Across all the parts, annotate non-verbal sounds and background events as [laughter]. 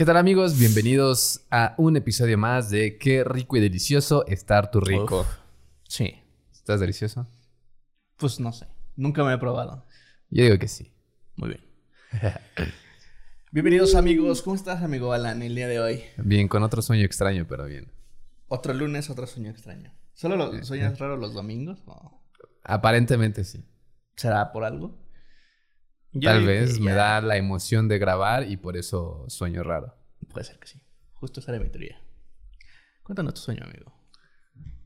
¿Qué tal amigos? Bienvenidos a un episodio más de Qué rico y delicioso estar tu rico. Uf. Sí. ¿Estás delicioso? Pues no sé. Nunca me he probado. Yo digo que sí. Muy bien. [laughs] Bienvenidos amigos. ¿Cómo estás, amigo Alan, el día de hoy? Bien, con otro sueño extraño, pero bien. Otro lunes, otro sueño extraño. ¿Solo los sueños raros los domingos? ¿O Aparentemente sí. será por algo? Tal vez me da la emoción de grabar y por eso sueño raro. Puede ser que sí. Justo esa era mi teoría. Cuéntanos tu sueño, amigo.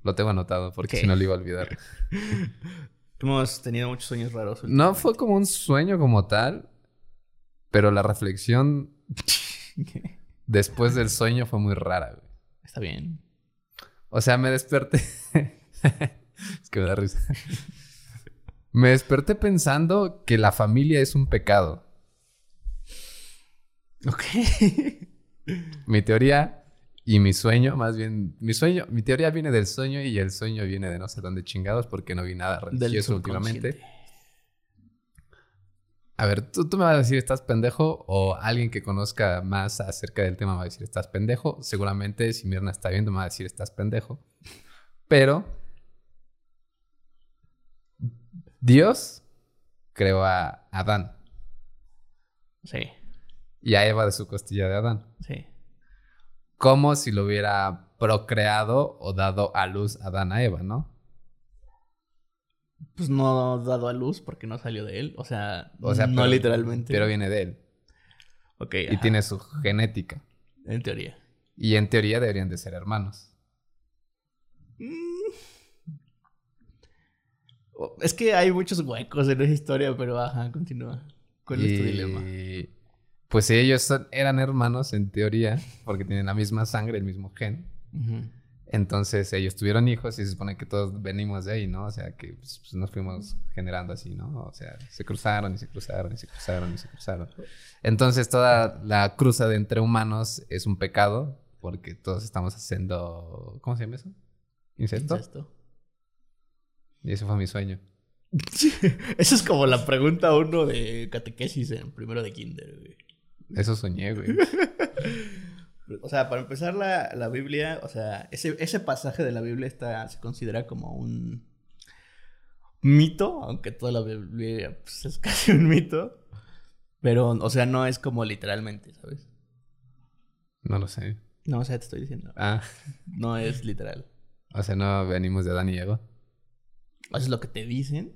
Lo tengo anotado porque si no lo iba a olvidar. [laughs] Hemos tenido muchos sueños raros. No fue como un sueño como tal, pero la reflexión [laughs] después del sueño fue muy rara, güey. Está bien. O sea, me desperté. [laughs] es que me da risa. Me desperté pensando que la familia es un pecado. Ok. Mi teoría y mi sueño, más bien, mi sueño, mi teoría viene del sueño y el sueño viene de no sé dónde chingados porque no vi nada religioso últimamente. A ver, ¿tú, tú me vas a decir estás pendejo o alguien que conozca más acerca del tema me va a decir estás pendejo. Seguramente si Mirna está viendo me va a decir estás pendejo. Pero Dios creó a Adán Sí, y a Eva de su costilla de Adán. sí. Como si lo hubiera procreado o dado a luz Adán a Eva, ¿no? Pues no dado a luz porque no salió de él. O sea, O sea, no pero- literalmente. Pero viene de él Ok, y ajá, tiene su genética. En teoría. Y en teoría deberían de ser hermanos. Mm. Es que hay muchos huecos en esa historia, pero ajá, continúa. ¿Cuál es tu dilema? Pues ellos son- eran hermanos en teoría, porque tienen la misma sangre, el mismo gen. Entonces ellos tuvieron hijos y se supone que todos venimos de ahí, ¿no? O sea, que pues, pues, nos fuimos generando así, ¿no? O sea, se cruzaron y se cruzaron y se cruzaron y se cruzaron. Entonces toda la cruza de entre humanos es un pecado porque todos estamos haciendo... ¿Cómo se llama eso? ¿Incesto? Incesto. Y ese fue mi sueño. [laughs] Esa es como la pregunta uno de catequesis en primero de kinder, güey. Eso soñé, güey. [laughs] O sea, para empezar la, la Biblia, o sea, ese, ese pasaje de la Biblia está, se considera como un mito, aunque toda la Biblia pues, es [laughs] casi un mito. Pero, o sea, no es como literalmente, ¿sabes? No lo sé. No, o sea, te estoy diciendo. Ah, No es literal. o sea, no venimos de Adán y Eva. Eso es lo que te dicen,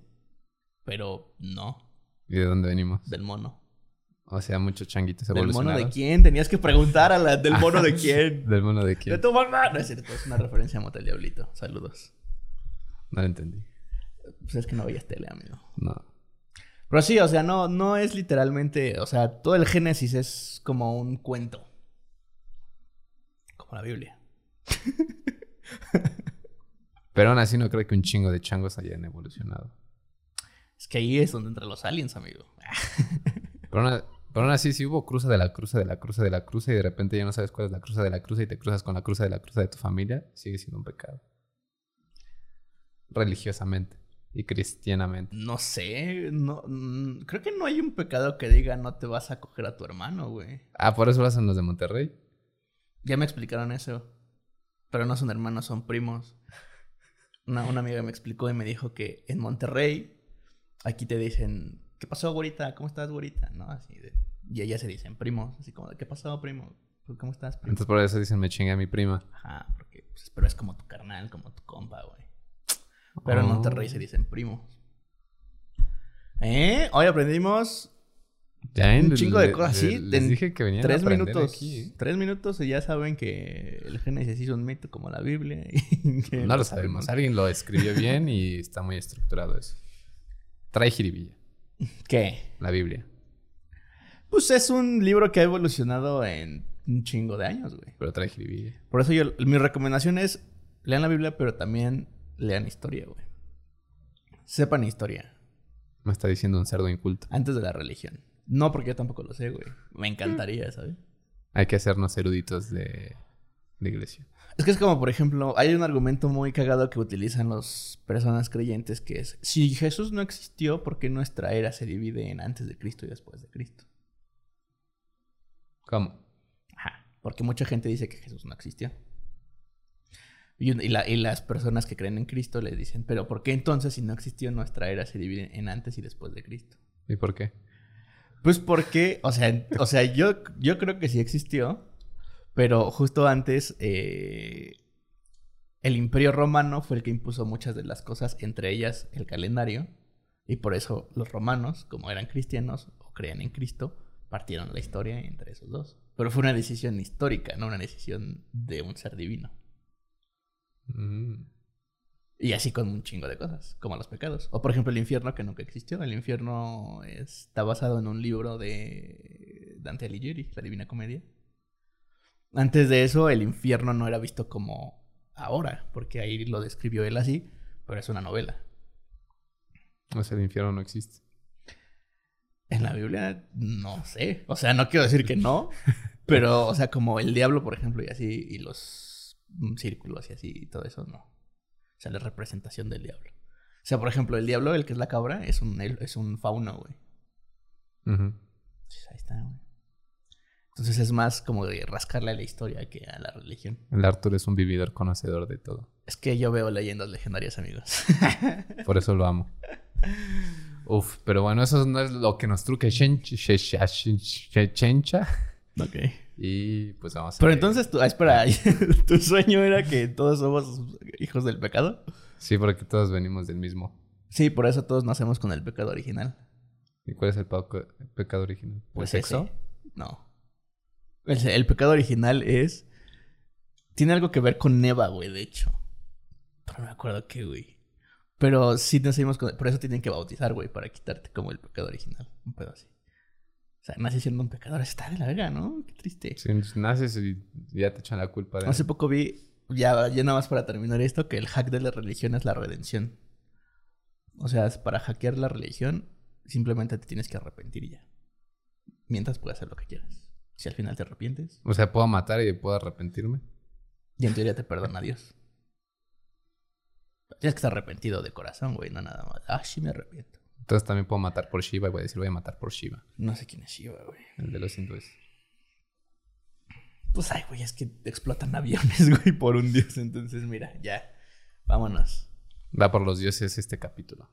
pero no, ¿Y de dónde venimos? del mono. O sea, muchos changuitos ¿Del mono evolucionados. de quién? Tenías que preguntar a la del [laughs] mono de quién. [laughs] ¿Del mono de De quién? tu mamá. No es cierto, es una referencia a Motel Diablito. Saludos. No lo entendí. Pues es que no veías tele, amigo. No. Pero sí, o sea, no, no es literalmente, o sea, todo el Génesis es como un cuento. Como la Biblia. [laughs] Pero aún así no creo que un chingo de changos hayan evolucionado. Es que ahí es donde entran los aliens, amigo. [laughs] Pero aún, pero aún así, si hubo cruza de la cruza de la cruza de la cruza y de repente ya no sabes cuál es la cruza de la cruza y te cruzas con la cruza de la cruza de tu familia, sigue siendo un pecado. Religiosamente y cristianamente. No sé, no, mm, creo que no hay un pecado que diga no te vas a coger a tu hermano, güey. Ah, por eso lo hacen los de Monterrey. Ya me explicaron eso. Pero no son hermanos, son primos. Una, una amiga me explicó y me dijo que en Monterrey, aquí te dicen, ¿qué pasó, güerita? ¿Cómo estás, güerita? ¿No? Así de... Y ellas se dicen primos, así como, ¿qué pasó, primo? ¿Cómo estás, primo? Entonces por eso dicen me chingue a mi prima. Ajá, porque, pues, pero es como tu carnal, como tu compa, güey. Pero en Oh. Monterrey se dicen primos. ¿Eh? Hoy aprendimos Ya, un chingo de cosas, le- sí. Les dije que venían a tres aprender minutos. aquí, ¿eh? Tres minutos y ya saben que el Génesis hizo un mito como la Biblia. [laughs] y que No lo sabemos. Alguien lo [laughs] escribió bien y está muy estructurado eso. Trae jiribilla. ¿Qué? La Biblia. Pues es un libro que ha evolucionado en un chingo de años, güey. Pero trae jiribilla. Por eso yo, mi recomendación es lean la Biblia, pero también lean historia, güey. Sepan historia Me está diciendo un cerdo inculto. antes de la religión. No porque yo tampoco lo sé, güey. Me encantaría, ¿sabes? Hay que hacernos eruditos de, de iglesia. Es que es como, por ejemplo, hay un argumento muy cagado que utilizan las personas creyentes que es, si Jesús no existió, ¿por qué nuestra era se divide en antes de Cristo y después de Cristo? ¿Cómo? Ajá. Porque mucha gente dice que Jesús no existió. Y, y la- y las personas que creen en Cristo les dicen, pero ¿por qué entonces si no existió nuestra era se divide en antes y después de Cristo? ¿Y por qué? Pues porque, o sea, o sea yo, yo creo que sí existió, pero justo antes eh, el imperio romano fue el que impuso muchas de las cosas, entre ellas el calendario, y por eso los romanos, como eran cristianos o creían en Cristo, partieron la historia entre esos dos. Pero fue una decisión histórica, no una decisión de un ser divino. Mm. Y así con un chingo de cosas, como los pecados. O por ejemplo el infierno que nunca existió. El infierno está basado en un libro de Dante Alighieri, La Divina Comedia. Antes de eso el infierno no era visto como ahora, porque ahí lo describió él así, pero es una novela. O sea, el infierno no existe. En la Biblia no sé, o sea, no quiero decir que no, [laughs] pero o sea, como el diablo, por ejemplo, y así, y los círculos y así, y todo eso, no. O sea, la representación del diablo. O sea, por ejemplo, el diablo, el que es la cabra, es un, es un fauno, güey. Ujú. Pues ahí está, güey. Entonces es más como de rascarle a la historia que a la religión. El Arthur es un vividor conocedor de todo. Es que yo veo leyendas legendarias, amigos. [laughs] Por eso lo amo. Uf, pero bueno, eso no es lo que nos truque Shen- She- She- She- Chencha. ok. Y pues vamos a Pero entonces, tú, ah, espera, [laughs] ¿tu sueño era que todos somos hijos del pecado? Sí, porque todos venimos del mismo. Sí, por eso todos nacemos con el pecado original. ¿Y cuál es el el pecado original? ¿El Pues sexo? ese. No. El, el pecado original es. Tiene algo que ver con Neva, güey, de hecho. Pero no me acuerdo qué, güey. Pero sí nacimos con. Por eso tienen que bautizar, güey, para quitarte como el pecado original. Un pedo así. O sea, naces siendo un pecador. Está de la verga, ¿no? Qué triste. Si naces y ya te echan la culpa de... Hace poco vi, ya, ya nada más para terminar esto, que el hack de la religión es la redención. O sea, para hackear la religión, simplemente te tienes que arrepentir y ya. Mientras puedes hacer lo que quieras. Si al final te arrepientes, O sea, puedo matar y puedo arrepentirme. y en teoría te perdona Dios. Tienes que estar arrepentido de corazón, güey, no nada más. Ah, sí me arrepiento. Entonces también puedo matar por Shiva y voy a decir voy a matar por Shiva. No sé quién es Shiva, güey. El de los hindúes. Pues ay, güey, es que explotan aviones, [laughs] güey, por un dios. Entonces, mira, ya. Vámonos. Va por los dioses este capítulo.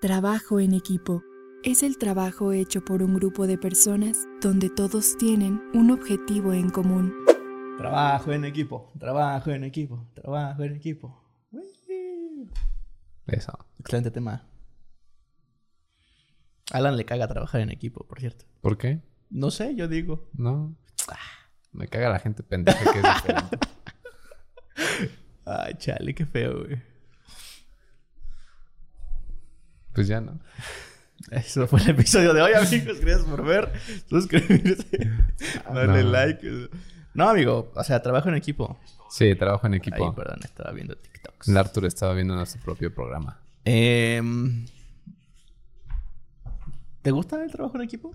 Trabajo en equipo. Es el trabajo hecho por un grupo de personas donde todos tienen un objetivo en común. Trabajo en equipo, trabajo en equipo, trabajo en equipo. Eso. Excelente tema. Alan le caga trabajar en equipo, por cierto. ¿Por qué? No sé, yo digo. No. Me caga la gente pendeja que es diferente. Ay, chale, qué feo, güey. Pues ya no. Eso fue el episodio de hoy, amigos. Gracias por ver, suscribirse, darle No. like. No, amigo, o sea, trabajo en equipo. Sí, trabajo en equipo. Ay, perdón, estaba viendo TikToks. El Arthur estaba viendo nuestro propio programa. Em, ¿Te gusta el trabajo en equipo?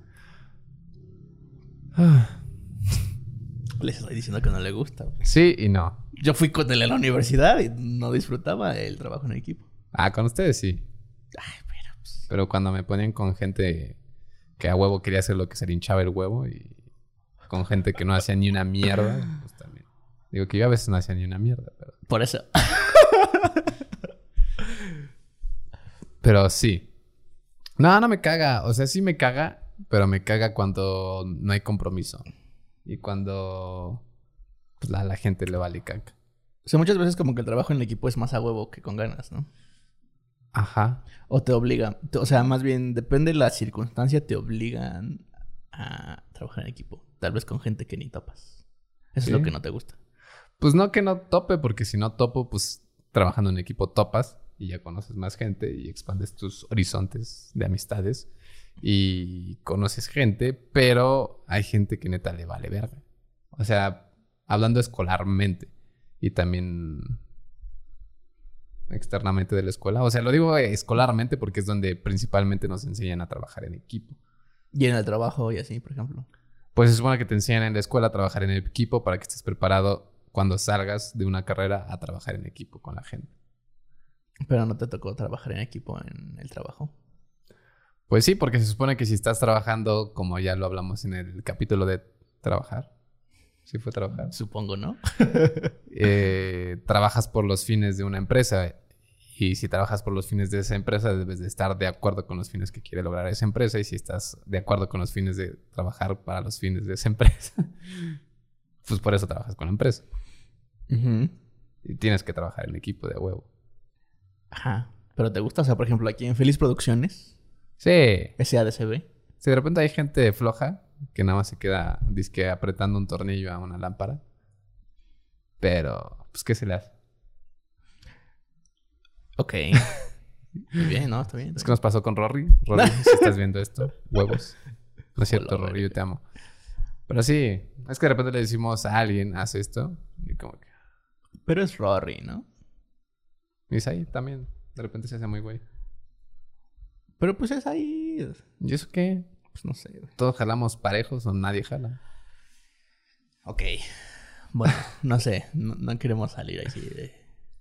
Les estoy diciendo que no le gusta. güey. Sí y no. Yo fui con él a la universidad y no disfrutaba el trabajo en equipo. Ah, con ustedes sí. Ay, pero pues, Pero cuando me ponían con gente que a huevo quería hacer lo que se le hinchaba el huevo y con gente que no hacía ni una mierda, pues también. Digo que yo a veces no hacía ni una mierda, pero, por eso. [laughs] pero sí. No, no me caga. O sea, sí me caga, pero me caga cuando no hay compromiso. Y cuando pues, a la gente le vale caca. O sea, muchas veces como que el trabajo en equipo es más a huevo que con ganas, ¿no? Ajá. O te obligan. te- O sea, más bien, depende de la circunstancia, te obligan a trabajar en equipo. Tal vez con gente que ni topas. Eso Sí. es lo que no te gusta. Pues no que no tope, porque si no topo, pues trabajando en equipo topas y ya conoces más gente y expandes tus horizontes de amistades y conoces gente, pero hay gente que neta le vale verga. O sea, hablando escolarmente y también externamente de la escuela. O sea, lo digo escolarmente porque es donde principalmente nos enseñan a trabajar en equipo. Y en el trabajo y así, por ejemplo. Pues se supone que te enseñan en la escuela a trabajar en equipo para que estés preparado cuando salgas de una carrera a trabajar en equipo con la gente. Pero no te tocó trabajar en equipo en el trabajo. Pues sí, porque se supone que si estás trabajando, como ya lo hablamos en el capítulo de trabajar, Sí fue trabajar. Supongo, ¿no? [laughs] Eh, trabajas por los fines de una empresa. Y si trabajas por los fines de esa empresa, debes de estar de acuerdo con los fines que quiere lograr esa empresa. Y si estás de acuerdo con los fines de trabajar para los fines de esa empresa, [laughs] pues por eso trabajas con la empresa. Y tienes que trabajar en equipo de huevo. Ajá. Pero te gusta, o sea, por ejemplo, aquí en Feliz Producciones, Sí. SADCB. Si de repente hay gente floja que nada más se queda disque apretando un tornillo a una lámpara. Pero, pues, ¿qué se le hace? Ok. [laughs] Muy bien, ¿no? Está bien. Es que nos pasó con Rory. [laughs] Rory, si estás viendo esto, huevos. No es cierto, Rory, yo te amo. Pero sí, es que de repente le decimos a alguien, haz esto. Y como que. Pero es Rory, ¿no? Y es ahí también. De repente se hace muy güey. Pero pues es ahí. ¿Y eso qué? Pues no sé. güey. ¿Todos jalamos parejos o nadie jala? Ok. Bueno, [laughs] no sé. No, no queremos salir así de...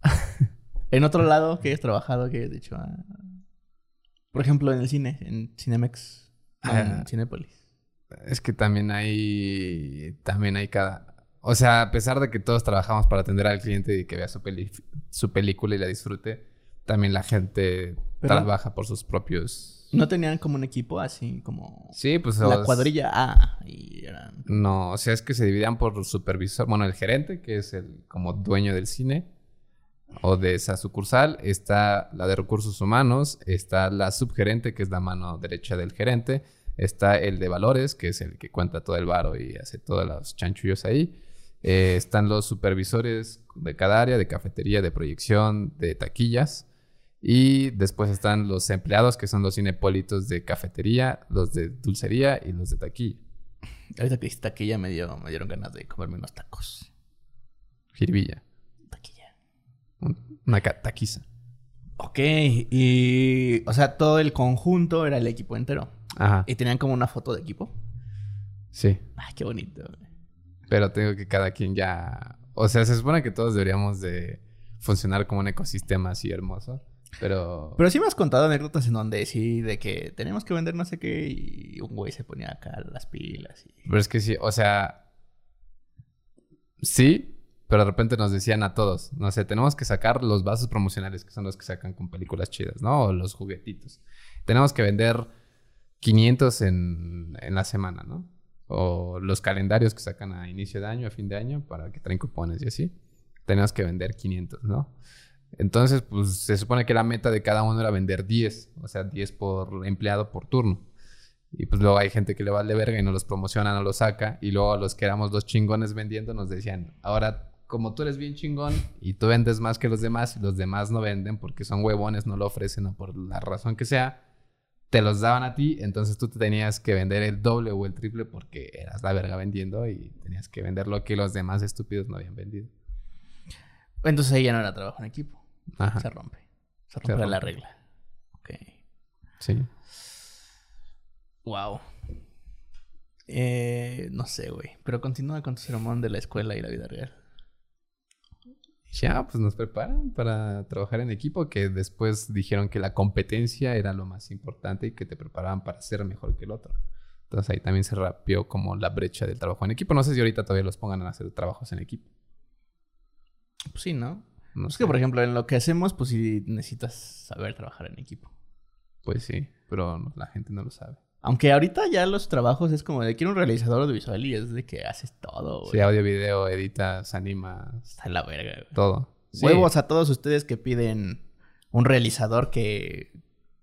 [laughs] en otro lado que hayas trabajado, que hayas dicho... ah, Por ejemplo, en el cine, en Cinemex, en. Cinépolis. Es que también hay. También hay cada. O sea, a pesar de que todos trabajamos para atender al cliente y que vea su, peli- su película y la disfrute, también la gente Pero- trabaja por sus propios. ¿No tenían como un equipo así como... Sí, pues. La os- cuadrilla A y eran... No, o sea, es que se dividían por supervisor. Bueno, el gerente, que es el como dueño del cine o de esa sucursal. Está la de recursos humanos. Está la subgerente, que es la mano derecha del gerente. Está el de valores, que es el que cuenta todo el varo y hace todos los chanchullos ahí. Eh, están los supervisores de cada área, de cafetería, de proyección, de taquillas. Y después están los empleados, que son los cinepolitos de cafetería, los de dulcería y los de taquilla. Ahorita que dijiste taquilla me, dio, me dieron ganas de comerme unos tacos. Jiribilla. Taquilla. Un- Una taquiza. Ok, y... O sea, todo el conjunto era el equipo entero. Ajá. Y tenían como una foto de equipo. Sí. Ay, qué bonito. güey. Pero tengo que cada quien ya. O sea, se supone que todos deberíamos de funcionar como un ecosistema así hermoso. Pero. Pero sí me has contado anécdotas en donde sí, de que tenemos que vender no sé qué y un güey se ponía acá las pilas y... Pero es que sí, o sea. Sí, pero de repente nos decían a todos, no sé, tenemos que sacar los vasos promocionales, que son los que sacan con películas chidas, ¿no? O los juguetitos. Tenemos que vender 500 en, en la semana, ¿no? O los calendarios que sacan a inicio de año, a fin de año, para que traen cupones y así. Tenemos que vender 500, ¿no? Entonces, pues se supone que la meta de cada uno era vender 10, o sea, 10 por empleado por turno. Y pues luego hay gente que le vale verga y no los promociona, no los saca. Y luego los que éramos los chingones vendiendo nos decían, ahora como tú eres bien chingón y tú vendes más que los demás y los demás no venden porque son huevones, no lo ofrecen o por la razón que sea, te los daban a ti, entonces tú te tenías que vender el doble o el triple porque eras la verga vendiendo y tenías que vender lo que los demás estúpidos no habían vendido. Entonces ahí ya no era trabajo en equipo. Ajá. Se rompe. Se rompe la rompe. regla. Ok. Sí. Wow. Eh, no sé, güey. Pero continúa con tu sermón de la escuela y la vida real. Ya, pues nos preparan para trabajar en equipo, que después dijeron que la competencia era lo más importante y que te preparaban para ser mejor que el otro. Entonces ahí también se rapió como la brecha del trabajo en equipo. No sé si ahorita todavía los pongan a hacer trabajos en equipo. Pues sí, ¿no? No es sé. que, por ejemplo, en lo que hacemos, pues sí necesitas saber trabajar en equipo. Pues sí, pero la gente no lo sabe. Aunque ahorita ya los trabajos es como de quiero un realizador audiovisual y es de que haces todo, güey. Sí, audio, video, editas, animas, Está en la verga, güey. todo. Sí. Huevos a todos ustedes que piden un realizador que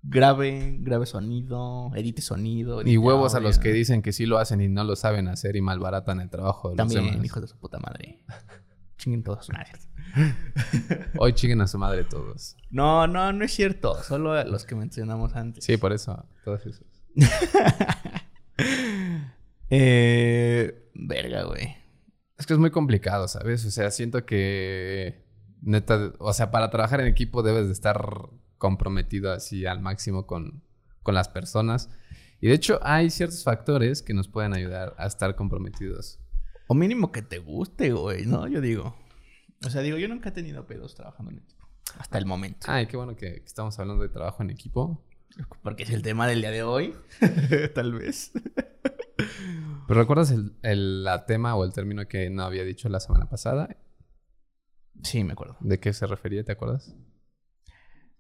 grabe, grabe sonido, edite sonido. Y huevos a los que dicen que sí lo hacen y no lo saben hacer y malbaratan el trabajo de los También, demás. hijos de su puta madre. [laughs] Chinguen todos su madre. [laughs] Hoy chinguen a su madre todos. No, no, no es cierto. Solo a los que mencionamos antes. Sí, por eso, todos esos. [laughs] eh, verga, güey. Es que es muy complicado, ¿sabes? O sea, siento que neta, o sea, para trabajar en equipo debes de estar comprometido así al máximo con, con las personas. Y de hecho hay ciertos factores que nos pueden ayudar a estar comprometidos. O mínimo que te guste, güey, ¿no? Yo digo. O sea, digo, yo nunca he tenido pedos trabajando en equipo. Hasta el momento. Ay, qué bueno que, que estamos hablando de trabajo en equipo. Porque es el tema del día de hoy. [laughs] Tal vez. ¿Pero recuerdas el, el la tema o el término que no había dicho la semana pasada? Sí, me acuerdo. ¿De qué se refería? ¿Te acuerdas?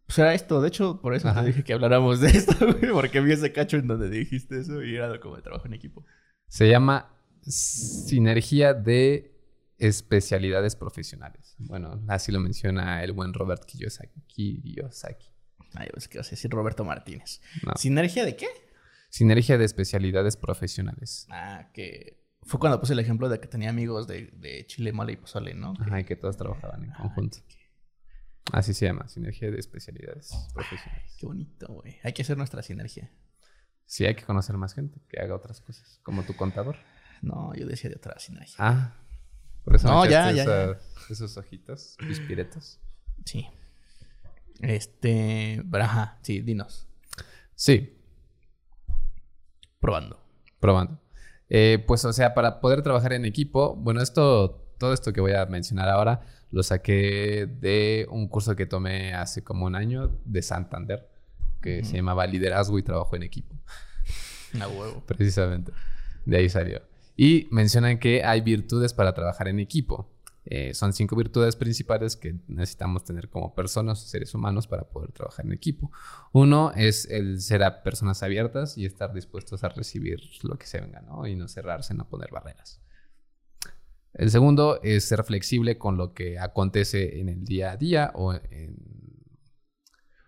Pues era esto, de hecho, por eso Ajá. te dije que habláramos de [laughs] esto, güey, porque vi ese cacho en donde dijiste eso y era como de trabajo en equipo. Se llama Sinergia de Especialidades Profesionales. Bueno, así lo menciona el buen Robert Kiyosaki. Kiyosaki. Ay, pues que vas a decir Roberto Martínez. No. ¿Sinergia de qué? Sinergia de Especialidades Profesionales. Ah, que fue cuando puse el ejemplo de que tenía amigos de, de chile, mole y pozole, ¿no? Que- Ajá, y que todos trabajaban en Ah, conjunto. Así se llama, Sinergia de Especialidades Profesionales. Qué bonito, güey. Hay que hacer nuestra sinergia. Sí, hay que conocer más gente que haga otras cosas, como tu contador. No, yo decía de otra sinergia. Ah, por eso No, me ya, ya, ya. esa- esos ojitos pispiretos. Sí. Este. pero ajá, sí, dinos. Sí, Probando. probando. Eh, pues, o sea, para poder trabajar en equipo, bueno, esto, todo esto que voy a mencionar ahora, lo saqué de un curso que tomé hace como un año de Santander, que se llamaba Liderazgo y Trabajo en Equipo. A huevo. Precisamente. De ahí salió. Y mencionan que hay virtudes para trabajar en equipo. Eh, son cinco virtudes principales que necesitamos tener como personas, seres humanos, para poder trabajar en equipo. Uno es el ser a personas abiertas y estar dispuestos a recibir lo que se venga, ¿no? Y no cerrarse, no poner barreras. El segundo es ser flexible con lo que acontece en el día a día o en,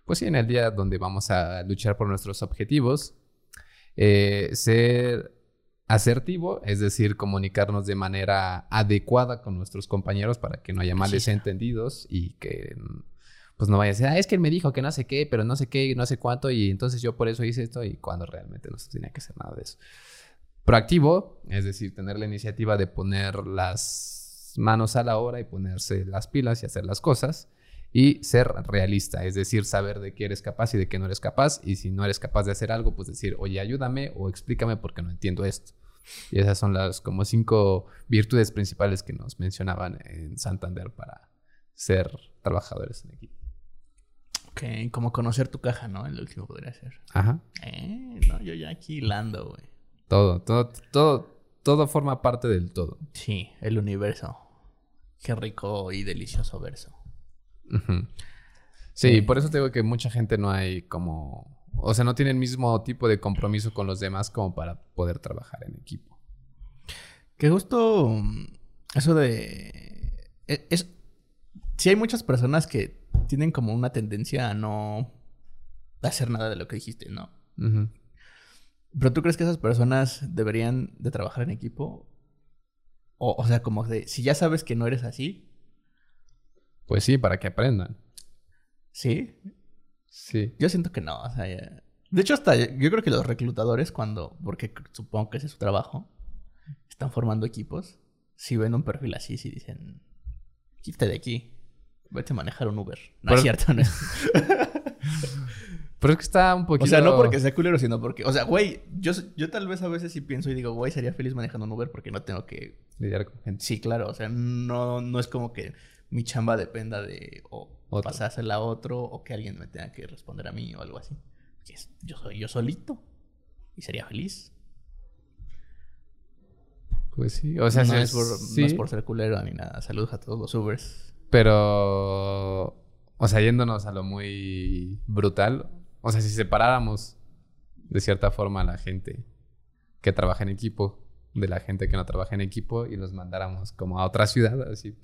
pues sí, en el día donde vamos a luchar por nuestros objetivos. Eh, ser asertivo, es decir, comunicarnos de manera adecuada con nuestros compañeros para que no haya males Sí. entendidos y que mm, pues no vaya a ser, ah, es que él me dijo que no sé qué, pero no sé qué, no sé cuánto, y entonces yo por eso hice esto, y cuando realmente no se tenía que hacer nada de eso. Proactivo, es decir, tener la iniciativa de poner las manos a la obra y ponerse las pilas y hacer las cosas. Y ser realista, es decir, saber de qué eres capaz y de qué no eres capaz. Y si no eres capaz de hacer algo, pues decir, oye, ayúdame o explícame porque no entiendo esto. Y esas son las como cinco virtudes principales que nos mencionaban en Santander para ser trabajadores en equipo. Ok, como conocer tu caja, ¿no? El último podría ser. Ajá. Eh, no, yo ya aquí hilando, güey. Todo, todo, todo, todo forma parte del todo. Sí, el universo. Qué rico y delicioso verso. Sí, Eh. por eso te digo que mucha gente no hay como... O sea, no tiene el mismo tipo de compromiso con los demás como para poder trabajar en equipo. Que justo mm, eso de... e- Es, sí hay muchas personas que tienen como una tendencia a no hacer nada de lo que dijiste, ¿no? Pero tú crees que esas personas deberían de trabajar en equipo? O, o sea, como de, si ya sabes que no eres así, Pues sí, para que aprendan. ¿sí? Sí. Yo siento que no, o sea, ya- De hecho, hasta yo creo que los reclutadores cuando, porque supongo que ese es su trabajo, están formando equipos, si ven un perfil así, si dicen, quítate de aquí, vete a manejar un Uber. No Pero- es cierto, no es... [laughs] Pero es que está un poquito... O sea, no porque sea culero, sino porque, o sea, güey, yo, yo tal vez a veces sí pienso y digo, güey, sería feliz manejando un Uber porque no tengo que Lidiar con gente. Sí, claro, o sea, no, no es como que mi chamba dependa de o Otro. pasársela a otro o que alguien me tenga que responder a mí o algo así. Yo soy yo solito y sería feliz. Pues sí. O sea, no, es por, sí, no es por ser culero ni nada. Saludos a todos los Ubers. Pero... O sea, yéndonos a lo muy brutal. O sea, si separáramos de cierta forma a la gente que trabaja en equipo de la gente que no trabaja en equipo y los mandáramos como a otra ciudad, así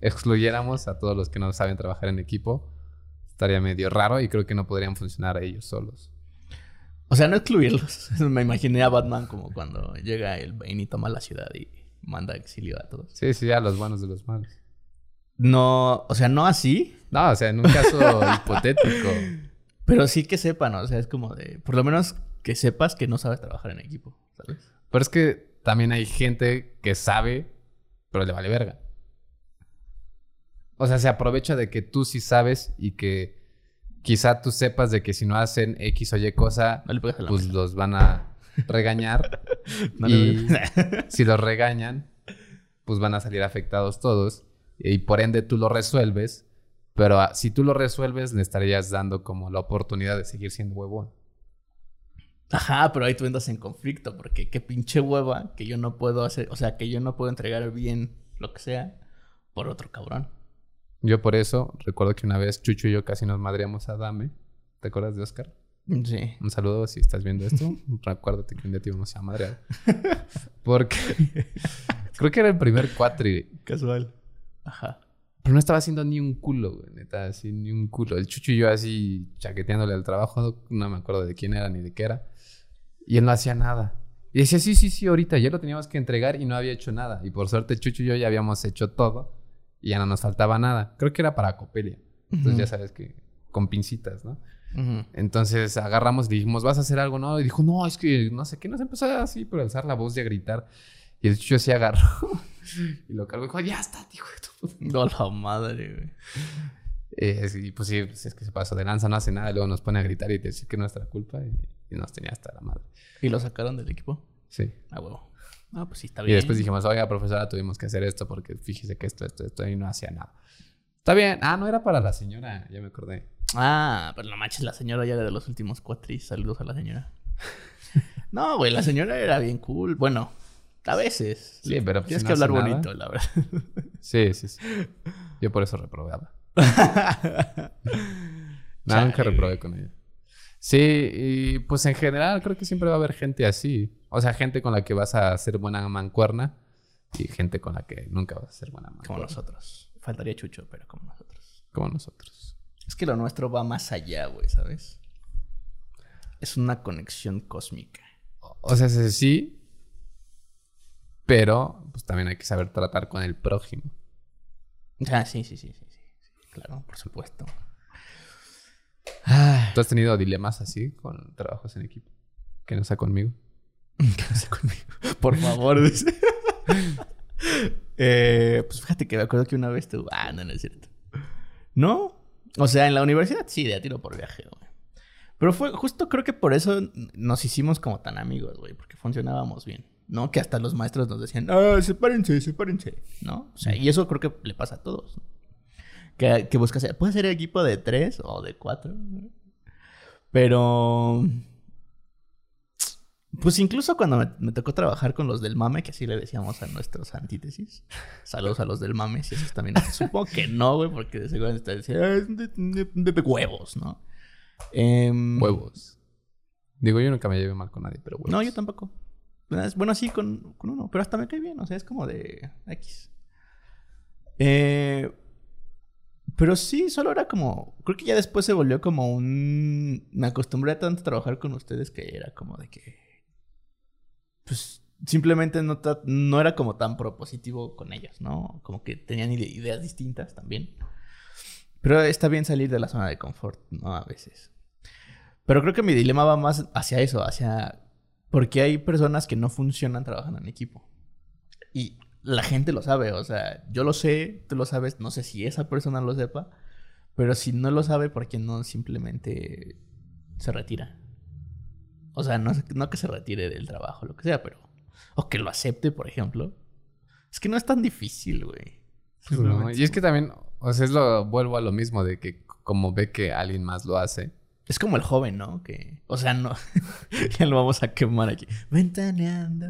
excluyéramos a todos los que no saben trabajar en equipo, estaría medio raro y creo que no podrían funcionar ellos solos. O sea, no excluirlos. [laughs] Me imaginé a Batman como cuando llega el Bane y toma la ciudad y manda exilio a todos. Sí, sí, a los buenos de los malos. No, o sea, no así, No, o sea, en un caso [laughs] hipotético. pero sí que sepan, o sea, es como de, por lo menos que sepas que no sabes trabajar en equipo, ¿sabes? Pero es que también hay gente que sabe, pero le vale verga. O sea, se aprovecha de que tú sí sabes y que quizá tú sepas de que si no hacen X o Y cosa, No pues los van a regañar. [laughs] No y [laughs] si los regañan, pues van a salir afectados todos. Y por ende tú lo resuelves. Pero ah, si tú lo resuelves, le estarías dando como la oportunidad de seguir siendo huevón. Ajá, pero ahí tú entras en conflicto, porque qué pinche hueva que yo no puedo hacer, o sea, que yo no puedo entregar bien lo que sea por otro cabrón. Yo por eso recuerdo que una vez Chucho y yo casi nos madreamos a Dame. ¿Te acuerdas de Oscar? Sí. Un saludo si estás viendo esto. [laughs] Recuérdate que un día te íbamos a madrear. Porque [laughs] creo que era el primer cuatri. Casual. Ajá. Pero no estaba haciendo ni un culo, güey. Neta, así, ni un culo. El Chucho y yo así chaqueteándole al trabajo. No me acuerdo de quién era ni de qué era. Y él no hacía nada. Y decía, sí, sí, sí, ahorita. Ya lo teníamos que entregar y no había hecho nada. Y por suerte Chucho y yo ya habíamos hecho todo. Y ya no nos faltaba nada. Creo que era para Copelia. Entonces ya sabes que con pincitas, ¿no? Entonces agarramos y dijimos, ¿vas a hacer algo? No, y dijo, no, es que no sé qué. Nos empezó así por alzar la voz y a gritar. Y el chucho se agarró [laughs] y lo cargó y dijo, ya está, tío. No, la madre, güey. Eh, sí, pues sí, pues es que se pasó de lanza, no hace nada. Y luego nos pone a gritar y decir que es nuestra culpa. Y, y nos tenía hasta la madre. ¿Y lo sacaron del equipo? Sí. Ah, huevo. Ah, pues sí, está Y bien. después dijimos, oiga, profesora, tuvimos que hacer esto porque fíjese que esto, esto, esto, y no hacía nada. Está bien. Ah, no era para la señora, ya me acordé. Ah, pero no manches, la señora ya era de los últimos cuatris. Saludos a la señora. [laughs] no, güey, la señora era bien cool. Bueno, a veces. Sí, pero pues, Tienes si que hablar nada. bonito, la verdad. [laughs] Sí, sí, sí. Yo por eso reprobaba. [laughs] Nada, nunca reprobé con ella. Sí, y pues en general creo que siempre va a haber gente así. O sea, gente con la que vas a hacer buena mancuerna y gente con la que nunca vas a hacer buena Como mancuerna. nosotros. Faltaría Chucho, pero como nosotros. Como nosotros. Es que lo nuestro va más allá, güey, ¿sabes? Es una conexión cósmica. O sea, sí, sí, pero pues también hay que saber tratar con el prójimo. Ah, sí, sí, sí, sí. sí, Claro, por supuesto. Ay, ¿Tú has tenido dilemas así con trabajos en equipo? Que no sea conmigo. [laughs] quédese conmigo. Por [laughs] favor, dice. Eh, pues fíjate que me acuerdo que una vez tú. Ah, no, no es cierto. ¿No? O sea, en la universidad sí, de a tiro por viaje, güey. Pero fue justo creo que por eso nos hicimos como tan amigos, güey, porque funcionábamos bien, ¿no? Que hasta los maestros nos decían, ah, sepárense, sepárense, ¿no? O sea, y eso creo que le pasa a todos. ¿no? Que, que buscas, puede ser equipo de tres o de cuatro, pero pues incluso cuando me, me tocó trabajar con los del mame, que así le decíamos a nuestros antítesis. Saludos a los del mame, si esos también. Supongo que no, güey, porque de seguro te decían, "Ah, es de, de- de huevos, ¿no? Em, Huevos. Digo, yo nunca me llevé mal con nadie, pero huevos. No, yo tampoco. Bueno, sí, con, con uno, pero hasta me cae bien, o sea, es como de X. Eh, pero sí, solo era como. Creo que ya después se volvió como un. Me acostumbré tanto a trabajar con ustedes que era como de que. Pues simplemente no, no era como tan propositivo con ellos, ¿no? Como que tenían ide- ideas distintas también. Pero está bien salir de la zona de confort, ¿no? A veces. Pero creo que mi dilema va más hacia eso, hacia... Porque hay personas que no funcionan trabajando en equipo. Y la gente lo sabe, o sea, yo lo sé, tú lo sabes, no sé si esa persona lo sepa, pero si no lo sabe, ¿por qué no simplemente se retira? O sea, no, no que se retire del trabajo, lo que sea, pero... O que lo acepte, por ejemplo. Es que no es tan difícil, güey. No, Y es que también, o sea, es lo, vuelvo a lo mismo de que como ve que alguien más lo hace. Es como el joven, ¿no? Que, o sea, no. [laughs] ya lo vamos a quemar aquí. Ventaneando.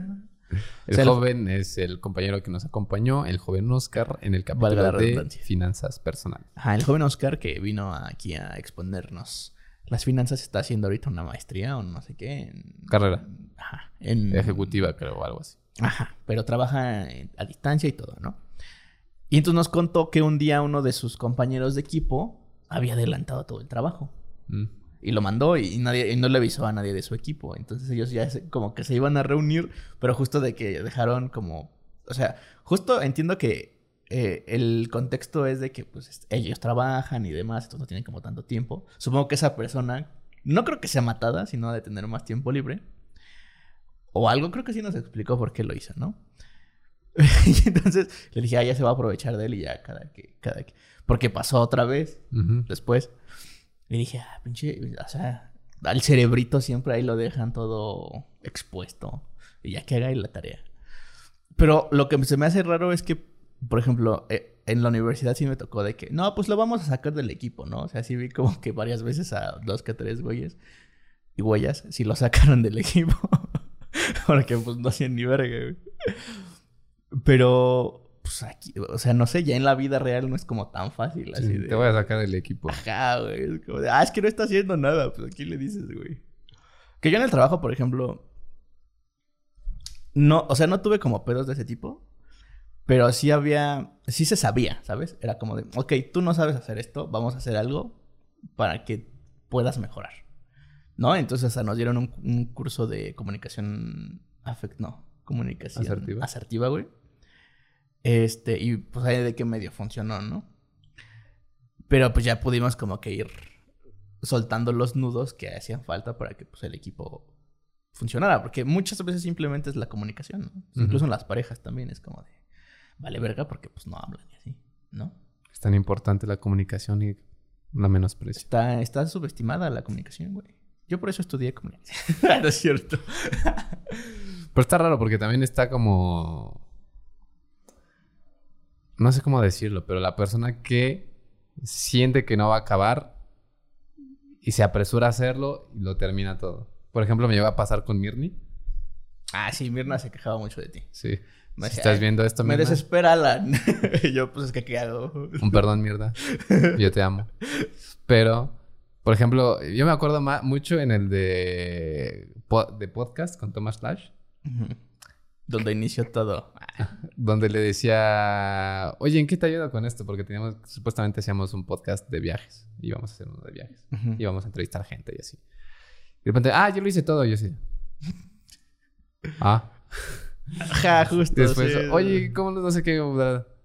[laughs] El joven es el compañero que nos acompañó, el joven Oscar, en el capítulo la de finanzas personales. Ajá, el joven Oscar que vino aquí a exponernos las finanzas está haciendo ahorita una maestría o no sé qué. En, Carrera. Ajá. En, Ejecutiva, creo, o algo así. Ajá, pero trabaja a distancia y todo, ¿no? Y entonces nos contó que un día uno de sus compañeros de equipo había adelantado todo el trabajo. Mm. Y lo mandó y nadie y no le avisó a nadie de su equipo. Entonces ellos ya se- como que se iban a reunir, pero justo de que dejaron como... O sea, justo entiendo que eh, el contexto es de que pues ellos trabajan y demás, entonces no tienen como tanto tiempo. Supongo que esa persona, no creo que sea matada, sino de tener más tiempo libre. O algo, creo que sí nos explicó por qué lo hizo, ¿no? [laughs] y entonces le dije, ah, ya se va a aprovechar de él y ya cada que... Cada que... Porque pasó otra vez después. Y dije, ah, pinche, o sea, al cerebrito siempre ahí lo dejan todo expuesto. Y ya que haga ahí la tarea. Pero lo que se me hace raro es que, por ejemplo, eh, en la universidad sí me tocó de que, no, pues lo vamos a sacar del equipo, ¿no? O sea, sí vi como que varias veces a dos que tres güeyes. y huellas sí lo sacaron del equipo. [laughs] Porque pues no hacían ni verga, güey. Pero, pues aquí, o sea, no sé, ya en la vida real no es como tan fácil así Sí, de... Te voy a sacar del equipo. Ajá, güey. Es como de, ah, es que no está haciendo nada. Pues aquí le dices, güey. Que yo en el trabajo, por ejemplo, no, o sea, no tuve como pedos de ese tipo. Pero sí había, sí se sabía, ¿sabes? Era como de, ok, tú no sabes hacer esto, vamos a hacer algo para que puedas mejorar. ¿No? Entonces hasta nos dieron un, un curso de comunicación afect, no, comunicación Asertiva. asertiva, güey. Este, y pues ahí de qué medio funcionó, ¿no? Pero pues ya pudimos como que ir soltando los nudos que hacían falta para que pues el equipo funcionara. Porque muchas veces simplemente es la comunicación, ¿no? Incluso en las parejas también es como de, vale verga porque pues no hablan y así, ¿no? Es tan importante la comunicación y la menosprecio. Está, está subestimada la comunicación, güey. Yo por eso estudié comunicación. [laughs] no es cierto. [laughs] Pero está raro porque también está como. No sé cómo decirlo, pero la persona que siente que no va a acabar y se apresura a hacerlo y lo termina todo. Por ejemplo, me llegó a pasar con Mirni. Ah, sí, Mirna se quejaba mucho de ti. Sí. Me Si decía, estás "Ay, viendo esto, Me Mirna, desespera Alan. [laughs] y yo, pues es que, ¿qué hago? un perdón, mierda. Yo te amo. Pero, por ejemplo, yo me acuerdo mucho en el de, po- de podcast con Thomas Lash. Ujú. Donde inició todo. donde le decía, oye, ¿en qué te ayudo con esto? Porque teníamos, supuestamente hacíamos un podcast de viajes. Íbamos a hacer uno de viajes. Ujú. Íbamos a entrevistar gente y así. Y de repente, ah, yo lo hice todo. Y yo sí. Ah. [laughs] Ajá, justo. Después, sí. oye, ¿cómo no sé qué?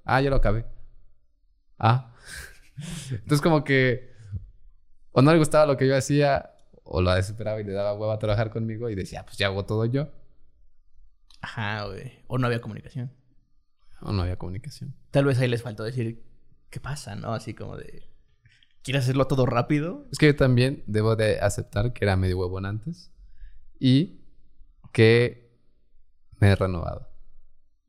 Ah, ya lo acabé. Ah. Entonces, como que o no le gustaba lo que yo hacía, o lo desesperaba y le daba hueva a trabajar conmigo y decía, pues ya hago todo yo. Ajá, güey. O no había comunicación. O no había comunicación. Tal vez ahí les faltó decir, ¿qué pasa, no? Así como de, ¿quieres hacerlo todo rápido? Es que yo también debo de aceptar que era medio huevón antes y que me he renovado.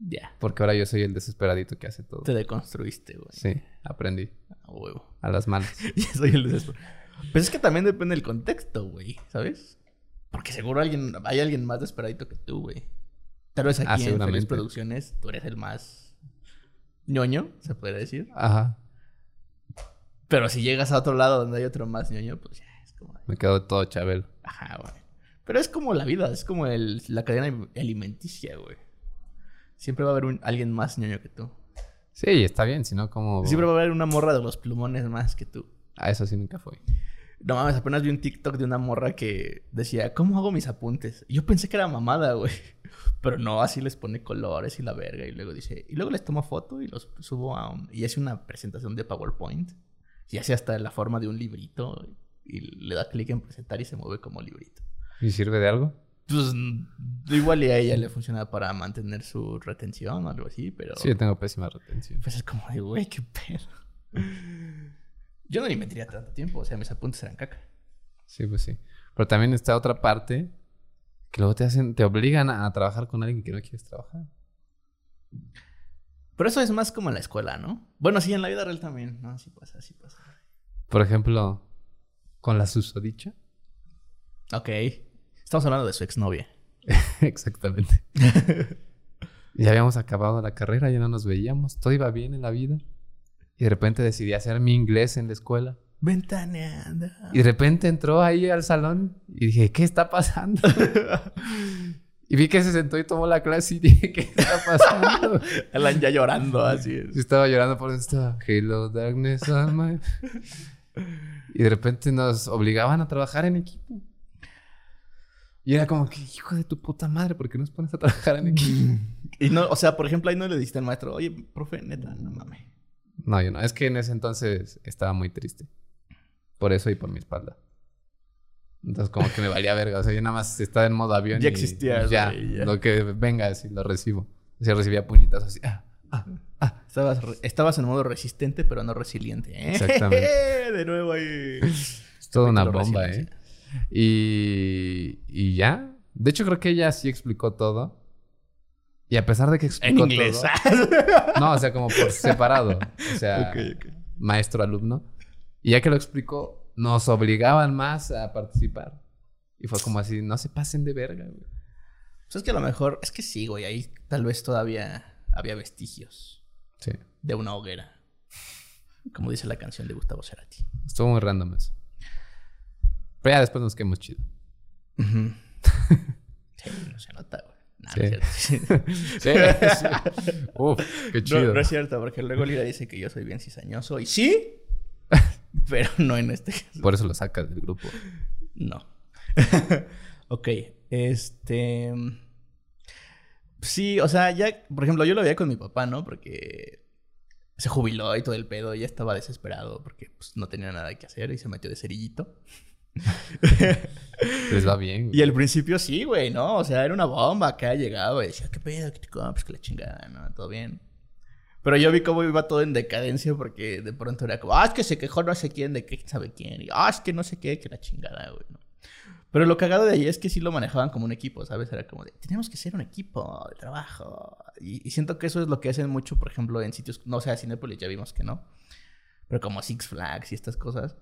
Ya. Porque ahora yo soy el desesperadito que hace todo. Te deconstruiste, güey. Sí, aprendí. A huevo. A las malas. [laughs] Ya soy el desesperado. Pero es que también depende del contexto, güey. ¿Sabes? Porque seguro alguien, hay alguien más desesperadito que tú, güey. Tal vez aquí Ah, en Feliz. Producciones tú eres el más ñoño, se podría decir. Ajá. Pero si llegas a otro lado donde hay otro más ñoño, pues ya es como... Me quedo todo chabelo. Ajá, güey. Pero es como la vida, es como el, la cadena alimenticia, güey. Siempre va a haber un, alguien más ñoño que tú. Sí, está bien, si no, como... Siempre va a haber una morra de los plumones más que tú. A eso sí nunca fue. No mames, apenas vi un TikTok de una morra que decía, ¿cómo hago mis apuntes? Y yo pensé que era mamada, güey. [laughs] Pero no, así les pone colores y la verga. Y luego dice, y luego les tomo foto y los subo a un... Y hace una presentación de PowerPoint. Y hace hasta la forma de un librito. Y le da clic en presentar y se mueve como librito. ¿Y sirve de algo? Pues igual y a ella le funciona para mantener su retención o algo así, pero... Sí, yo tengo pésima retención. Pues es como de, güey, qué pedo. Yo no le metería tanto tiempo, o sea, mis apuntes eran caca. Sí, pues sí. Pero también está otra parte que luego te hacen, te obligan a, a trabajar con alguien que no quieres trabajar. Pero eso es más como en la escuela, ¿no? Bueno, sí, en la vida real también. No, sí pasa, sí pasa. Por ejemplo, con la susodicha. Ok. Estamos hablando de su exnovia. [laughs] Exactamente. [laughs] ya habíamos acabado la carrera, ya no nos veíamos, todo iba bien en la vida. Y de repente decidí hacer mi inglés en la escuela. Ventaneando. Y de repente entró ahí al salón y dije, ¿qué está pasando? [laughs] y vi que se sentó y tomó la clase y dije, ¿qué está pasando? [laughs] Alan ya llorando, así Yo es. estaba llorando por esto. Hello, darkness, oh my-". Y de repente nos obligaban a trabajar en equipo. Y era como que, hijo de tu puta madre, ¿por qué nos pones a trabajar en equipo? [laughs] Y no, o sea, por ejemplo, ahí no le dijiste al maestro, oye, profe, neta, no mames. No, yo no. Es que en ese entonces estaba muy triste. Por eso y por mi espalda. Entonces como que me valía verga. O sea, yo nada más estaba en modo avión. Ya y existías, Ya, güey, ya. Lo que venga, así lo recibo. O sea, recibía puñetazos así. ah, ah, ah. Estabas, estabas en modo resistente, pero no resiliente. ¿eh? Exactamente. [laughs] De nuevo ahí. Es toda una bomba, ¿eh? Y, y ya. De hecho, creo que ella sí explicó todo. Y a pesar de que En explicó inglés. todo... [laughs] No, o sea, como por separado. O sea, maestro-alumno. Y ya que lo explicó, nos obligaban más a participar. Y fue como así, no se pasen de verga, güey. Pues es que a lo mejor, es que sí, güey, ahí tal vez todavía había vestigios Sí. de una hoguera. Como dice la canción de Gustavo Cerati. Estuvo muy random eso. Pero ya después nos quedamos chido. [laughs] Sí, no se nota, güey. Nah, Sí. no es cierto. [laughs] Sí, sí. Uf, qué No, chido. no es cierto, porque luego Lira dice que yo soy bien cizañoso. Y sí, [laughs] pero no en este caso. Por eso lo sacas del grupo. No. [laughs] ok, este... Sí, o sea, ya, por ejemplo, yo lo veía con mi papá, ¿no? Porque se jubiló y todo el pedo, y ya estaba desesperado porque pues, no tenía nada que hacer y se metió de cerillito. [laughs] Les va bien. güey. Y al principio sí, güey, ¿no? O sea, era una bomba. Acá llegaba y decía, ¿qué pedo? ¿Qué te compras? Que la chingada, ¿no? Todo bien. Pero yo vi cómo iba todo en decadencia porque de pronto era como, ah, es que se quejó no sé quién de qué sabe quién. Y, ah, es que no sé qué, que la chingada, güey. Pero lo cagado de ahí es que sí lo manejaban como un equipo, ¿sabes? Era como de, tenemos que ser un equipo de trabajo. Y, y siento que eso es lo que hacen mucho, por ejemplo, en sitios, no o sea, Cinépolis ya vimos que no. Pero como Six Flags y estas cosas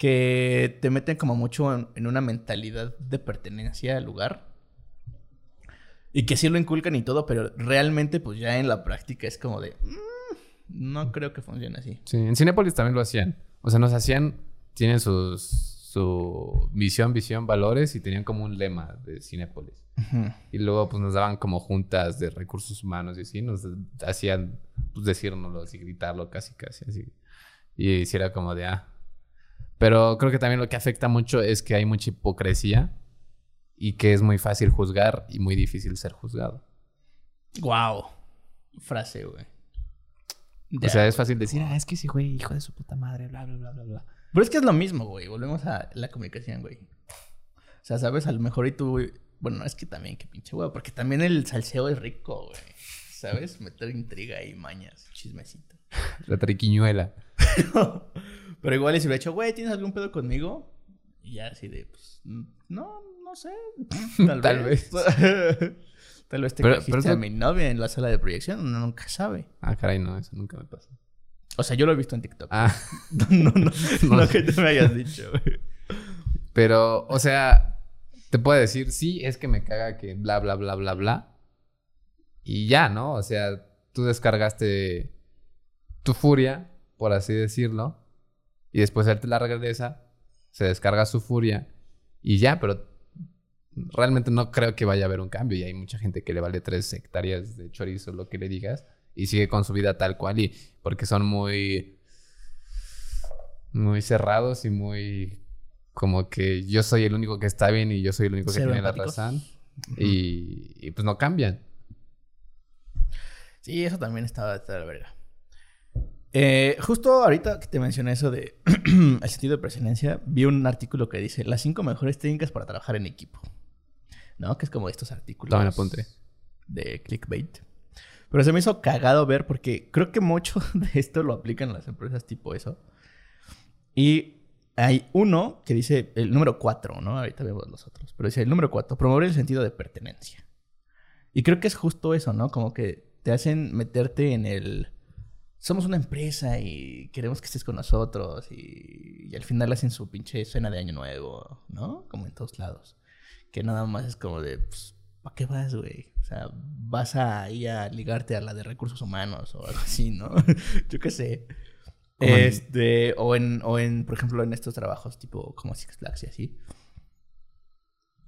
que te meten como mucho en, en una mentalidad de pertenencia al lugar. Y que sí lo inculcan y todo, pero realmente pues ya en la práctica es como de... "Mm, no creo que funcione así. Sí, en Cinépolis también lo hacían. O sea, nos hacían, tienen sus, su visión, visión, valores y tenían como un lema de Cinépolis. Y luego pues nos daban como juntas de recursos humanos y así, nos hacían pues decírnoslo y gritarlo casi, casi así. Y hiciera como de, ah. Pero creo que también lo que afecta mucho es que hay mucha hipocresía y que es muy fácil juzgar y muy difícil ser juzgado. Wow. Frase, güey. O sea, es fácil decir, ah, es que ese güey, hijo de su puta madre, bla, bla, bla, bla, bla. Pero es que es lo mismo, güey. Volvemos a la comunicación, güey. O sea, sabes, a lo mejor y tú... güey, Bueno, es que también, qué pinche güey. Porque también el salseo es rico, güey. ¿Sabes? Meter intriga y mañas, chismecito. La triquiñuela. [laughs] Pero igual y si hubiera hecho, güey, ¿tienes algún pedo conmigo? Y ya así de, pues, no, no sé. [laughs] Tal, Tal vez. [laughs] Tal vez te Pero- cogiste pero eso- a mi novia en la sala de proyección. Uno nunca sabe. Ah, caray, no, eso nunca me pasa. O sea, yo lo he visto en TikTok. Ah, [laughs] no, no, no, que te me hayas dicho, güey. pero, o sea, te puedo decir, sí, es que me caga que bla, bla, bla, bla, bla. Y ya, ¿no? O sea, tú descargaste tu furia, por así decirlo, y después él te la regresa, se descarga su furia y ya, pero realmente no creo que vaya a haber un cambio y hay mucha gente que le vale tres hectáreas de chorizo, lo que le digas, y sigue con su vida tal cual y porque son muy muy cerrados y muy como que yo soy el único que está bien y yo soy el único que tiene la razón y, y pues no cambian. Sí, eso también estaba de la verga. Eh, justo ahorita que te mencioné eso de [clears throat] el sentido de presencia, vi un artículo que dice las cinco mejores técnicas para trabajar en equipo. ¿No? Que es como estos artículos apunte. de clickbait. Pero se me hizo cagado ver porque creo que mucho [laughs] de esto lo aplican las empresas tipo eso. Y hay uno que dice el número cuatro, ¿no? Ahorita vemos los otros. Pero dice el número cuatro, promover el sentido de pertenencia. Y creo que es justo eso, ¿no? Como que te hacen meterte en el... Somos una empresa y queremos que estés con nosotros y, y al final hacen su pinche cena de año nuevo, ¿no? Como en todos lados. Que nada más es como de, pues, ¿para qué vas, güey? O sea, vas a ir a ligarte a la de recursos humanos o algo así, ¿no? [laughs] Yo qué sé. En- Este, o en, o en, por ejemplo, en estos trabajos tipo como Six Flags y así.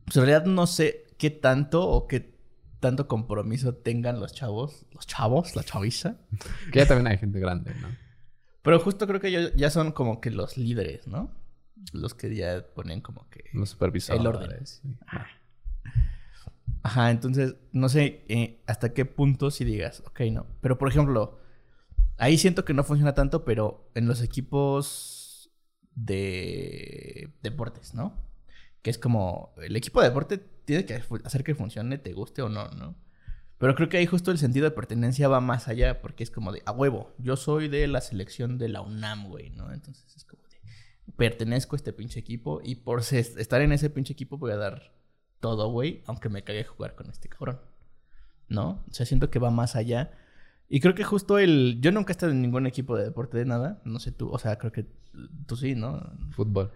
Pues en realidad no sé qué tanto o qué tanto compromiso tengan los chavos, los chavos, la chaviza. [laughs] Que ya también hay gente grande, ¿no? Pero justo creo que ellos ya son como que los líderes, ¿no? Los que ya ponen como que... Los supervisores. El orden. sí. Ajá, entonces no sé eh, hasta qué punto si digas, ok, no. Pero por ejemplo, ahí siento que no funciona tanto, pero en los equipos de deportes, ¿no? Que es como, el equipo de deporte tiene que hacer que funcione, te guste o no, ¿no? Pero creo que ahí justo el sentido de pertenencia va más allá, porque es como de, a huevo, yo soy de la selección de la UNAM, güey, ¿no? Entonces es como de, pertenezco a este pinche equipo y por estar en ese pinche equipo voy a dar todo, güey, aunque me cague jugar con este cabrón. ¿No? O sea, siento que va más allá. Y creo que justo el... Yo nunca he estado en ningún equipo de deporte de nada. No sé tú. O sea, creo que tú sí, ¿no? Fútbol.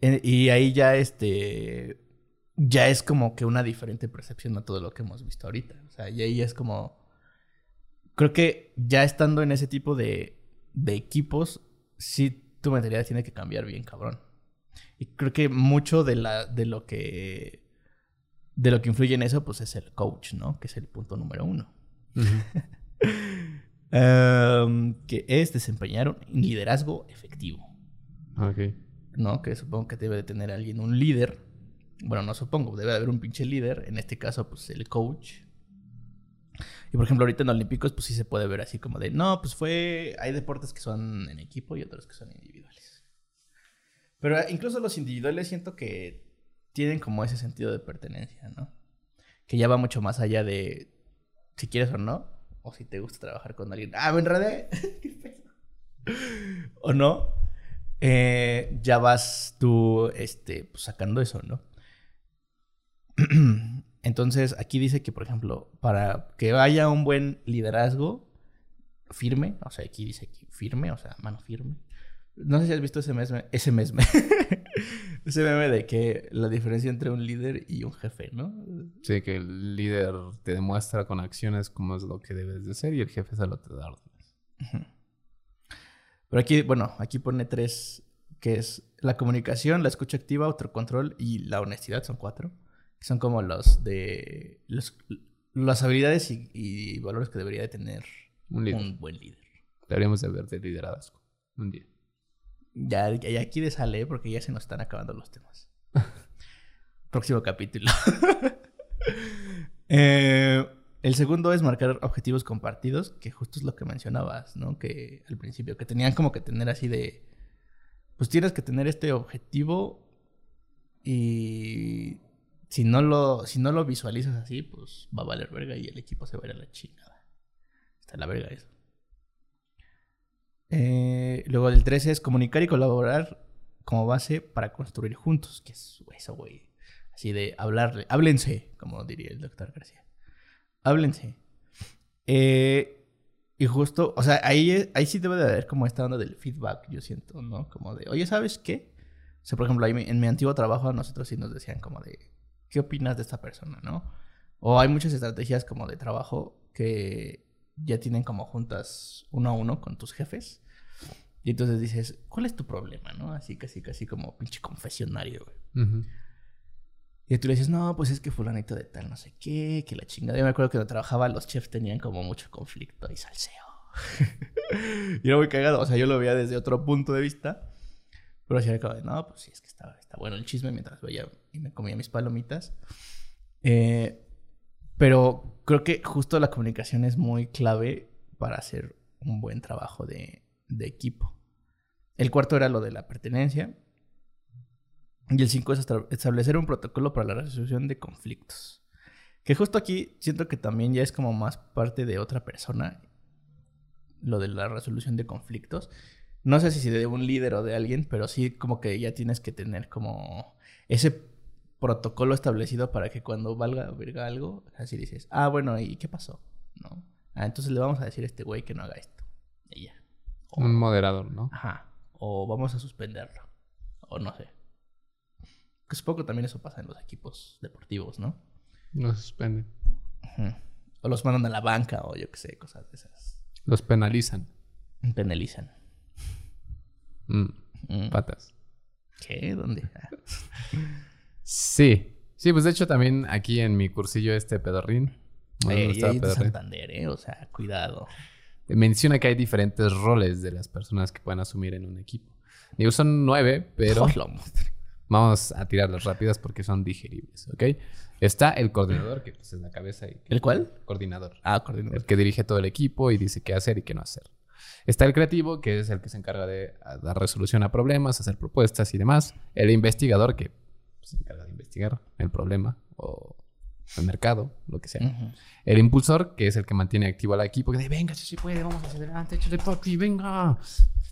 Eh, Y ahí ya, este... ya es como que una diferente percepción a todo lo que hemos visto ahorita. O sea, y ahí es como... Creo que ya estando en ese tipo de, de equipos, sí tu mentalidad tiene que cambiar bien, cabrón. Y creo que mucho de, la, de lo que... De lo que influye en eso, pues es el coach, ¿no? Que es el punto número uno. [laughs] Em, que es desempeñar un liderazgo efectivo. Ok. ¿no? Que supongo que debe de tener alguien un líder. Bueno, no supongo, debe de haber un pinche líder. En este caso, pues el coach. Y por ejemplo, ahorita en Olímpicos, pues sí se puede ver así como de, no, pues fue, hay deportes que son en equipo y otros que son individuales. Pero incluso los individuales siento que tienen como ese sentido de pertenencia, ¿no? Que ya va mucho más allá de si quieres o no, o si te gusta trabajar con alguien. Ah, me enredé. [laughs] o no. Eh, ya vas tú este, pues, sacando eso, ¿no? [clears throat] Entonces, aquí dice que, por ejemplo, para que haya un buen liderazgo firme, o sea, aquí dice que firme, o sea, mano firme. No sé si has visto ese meme, ese meme, [laughs] ese meme de que la diferencia entre un líder y un jefe, ¿no? Sí, que el líder te demuestra con acciones cómo es lo que debes de ser y el jefe solo te da órdenes. Pero aquí, bueno, aquí pone tres, que es la comunicación, la escucha activa, autocontrol y la honestidad, son cuatro. Que son como los de los, las habilidades y, valores que debería de tener un, buen líder. Deberíamos de ver de liderazgo un día. Ya, ya aquí de sale porque ya se nos están acabando los temas. [laughs] Próximo capítulo. [laughs] eh, el segundo es marcar objetivos compartidos, que justo es lo que mencionabas, ¿no? Que al principio, que tenían como que tener así de, pues tienes que tener este objetivo y si no lo, si no lo visualizas así, pues va a valer verga y el equipo se va a ir a la chingada. Está la verga eso. Eh, luego el 13 es comunicar y colaborar como base para construir juntos, que es eso, güey. Así de hablarle, háblense, como diría el doctor García háblense. Eh, y justo, o sea, ahí, ahí sí debe de haber como esta onda del feedback, yo siento, ¿no? Como de, oye, ¿sabes qué? O sea, por ejemplo, ahí en mi antiguo trabajo a nosotros sí nos decían como de, ¿qué opinas de esta persona, no? O hay muchas estrategias como de trabajo que ya tienen como juntas uno a uno con tus jefes. Y entonces dices, ¿cuál es tu problema, no? Así, casi, casi como pinche confesionario, güey. Y tú le dices, no, pues es que fulanito de tal, no sé qué, que la chingada. Yo me acuerdo que cuando trabajaba los chefs tenían como mucho conflicto y salseo. [laughs] y era muy cagado. O sea, yo lo veía desde otro punto de vista. Pero así como de, no, pues sí, es que está, está bueno el chisme mientras veía y me comía mis palomitas. Eh, pero creo que justo la comunicación es muy clave para hacer un buen trabajo de, equipo. El cuarto era lo de la pertenencia. Y el 5 es establecer un protocolo para la resolución de conflictos. Que justo aquí siento que también ya es como más parte de otra persona. Lo de la resolución de conflictos. No sé si de un líder o de alguien, pero sí como que ya tienes que tener como ese protocolo establecido para que cuando valga verga algo, así dices, ah, bueno, ¿y qué pasó? ¿No? Ah, entonces le vamos a decir a este güey que no haga esto. Y ya. un moderador, ¿no? Ajá. O vamos a suspenderlo. O no sé. Que supongo que también eso pasa en los equipos deportivos, ¿no? Los suspenden. O los mandan a la banca o yo qué sé, cosas de esas. Los penalizan. Penalizan. Mm. Mm. Patas. ¿Qué? ¿Dónde? Ah. sí. Sí, pues de hecho también aquí en mi cursillo este pedorrín. Eh, y de Santander, ¿eh? O sea, cuidado. Menciona que hay diferentes roles de las personas que pueden asumir en un equipo. Digo, son nueve, pero... [laughs] Vamos a tirarlas rápidas porque son digeribles, ¿ok? Está el coordinador, que pues, es la cabeza. Y ¿El cuál? Coordinador. Ah, coordinador. El que dirige todo el equipo y dice qué hacer y qué no hacer. Está el creativo, que es el que se encarga de dar resolución a problemas, hacer propuestas y demás. El investigador, que se encarga de investigar el problema o el mercado, lo que sea. El impulsor, que es el que mantiene activo al equipo, que dice, venga, si se puede, vamos hacia adelante, échale papi, venga.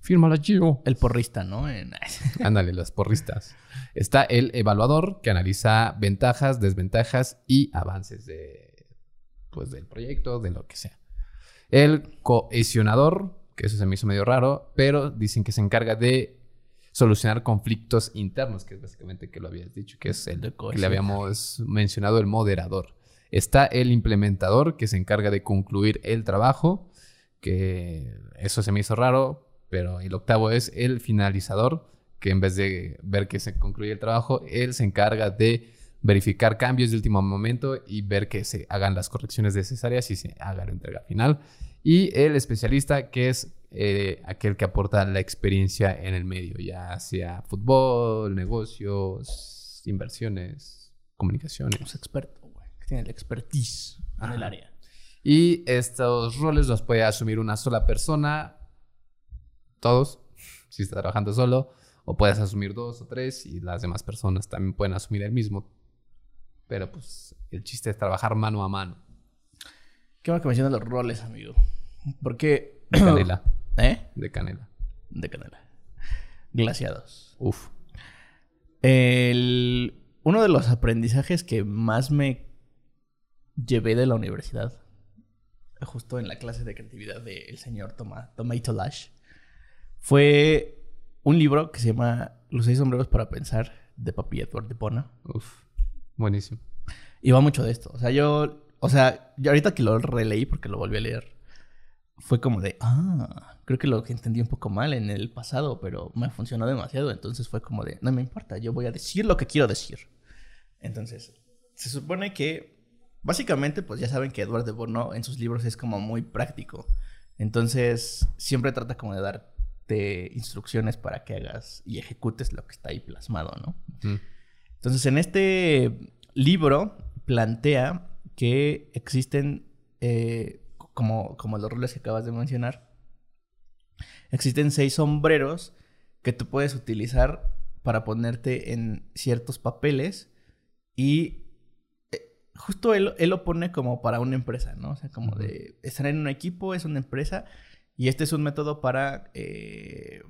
Fírmala, Gio. El porrista, ¿no? [laughs] Ándale, los porristas. Está el evaluador que analiza ventajas, desventajas y avances de, pues, del proyecto, de lo que sea. El cohesionador, que eso se me hizo medio raro, pero dicen que se encarga de solucionar conflictos internos, que es básicamente que lo habías dicho, que es el que le habíamos mencionado el moderador. Está el implementador que se encarga de concluir el trabajo, que eso se me hizo raro, pero el octavo es el finalizador, que en vez de ver que se concluye el trabajo, él se encarga de verificar cambios de último momento y ver que se hagan las correcciones necesarias y se haga la entrega final. Y el especialista, que es eh, aquel que aporta la experiencia en el medio, ya sea fútbol, negocios, inversiones, comunicaciones. Es experto, güey. Que tiene el expertise en el área. Y estos roles los puede asumir una sola persona, todos, si está trabajando solo, o puedes asumir dos o tres y las demás personas también pueden asumir el mismo. Pero pues el chiste es trabajar mano a mano. Qué bueno que mencionas los roles, amigo. Porque. De canela, [clears throat] ¿Eh? de canela. De canela. Glaciados. Uf. El... Uno de los aprendizajes que más me llevé de la universidad, justo en la clase de creatividad del señor Toma, Tomato Lash, fue un libro que se llama Los seis sombreros para pensar, de Papi Edward de Bona. Uf. Buenísimo. Y va mucho de esto. O sea, yo. O sea, yo ahorita que lo releí porque lo volví a leer. Fue como de. Ah. Creo que lo entendí un poco mal en el pasado. Pero me funcionó demasiado. Entonces fue como de. No me importa. Yo voy a decir lo que quiero decir. Entonces. Se supone que. Básicamente, pues ya saben que Edward de Bono en sus libros es como muy práctico. Entonces. Siempre trata como de darte instrucciones para que hagas y ejecutes lo que está ahí plasmado, ¿no? Entonces, en este libro plantea que existen, eh, como, como los roles que acabas de mencionar, existen seis sombreros que tú puedes utilizar para ponerte en ciertos papeles y eh, justo él, él lo pone como para una empresa, ¿no? O sea, como de estar en un equipo, es una empresa y este es un método para eh,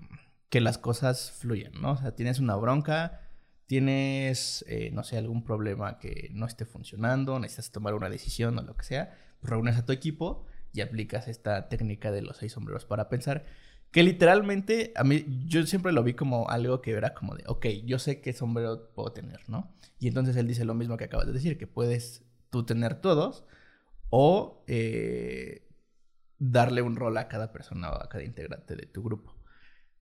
que las cosas fluyan, ¿no? O sea, tienes una bronca, tienes, eh, no sé, algún problema que no esté funcionando, necesitas tomar una decisión o lo que sea, pues reúnes a tu equipo y aplicas esta técnica de los seis sombreros para pensar, que literalmente a mí yo siempre lo vi como algo que era como de, ok, yo sé qué sombrero puedo tener, ¿no? Y entonces él dice lo mismo que acabas de decir, que puedes tú tener todos o eh, darle un rol a cada persona o a cada integrante de tu grupo.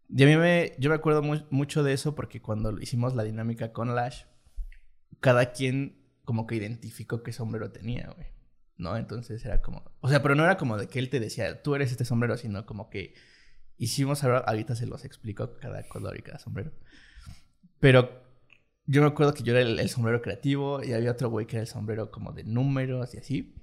Y a mí me, yo me acuerdo mu- mucho de eso porque cuando hicimos la dinámica con Lash, cada quien como que identificó qué sombrero tenía, güey. ¿No? Entonces era como... O sea, pero no era como de que él te decía, tú eres este sombrero, sino como que hicimos ahora, ahorita se los explico cada color y cada sombrero. Pero yo me acuerdo que yo era el, el sombrero creativo y había otro güey que era el sombrero como de números y así.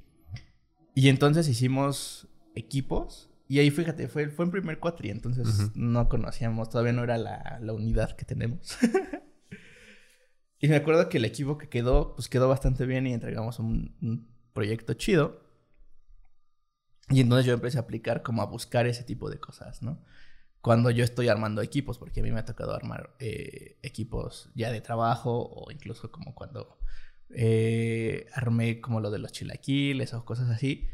Y entonces hicimos equipos. Y ahí fíjate, fue, fue en primer cuatri, entonces Ujú. no conocíamos, todavía no era la, la unidad que tenemos. [laughs] y me acuerdo que el equipo que quedó, pues quedó bastante bien y entregamos un, un proyecto chido. Y entonces yo empecé a aplicar como a buscar ese tipo de cosas, ¿no? Cuando yo estoy armando equipos, porque a mí me ha tocado armar eh, equipos ya de trabajo o incluso como cuando eh, armé como lo de los chilaquiles o cosas así.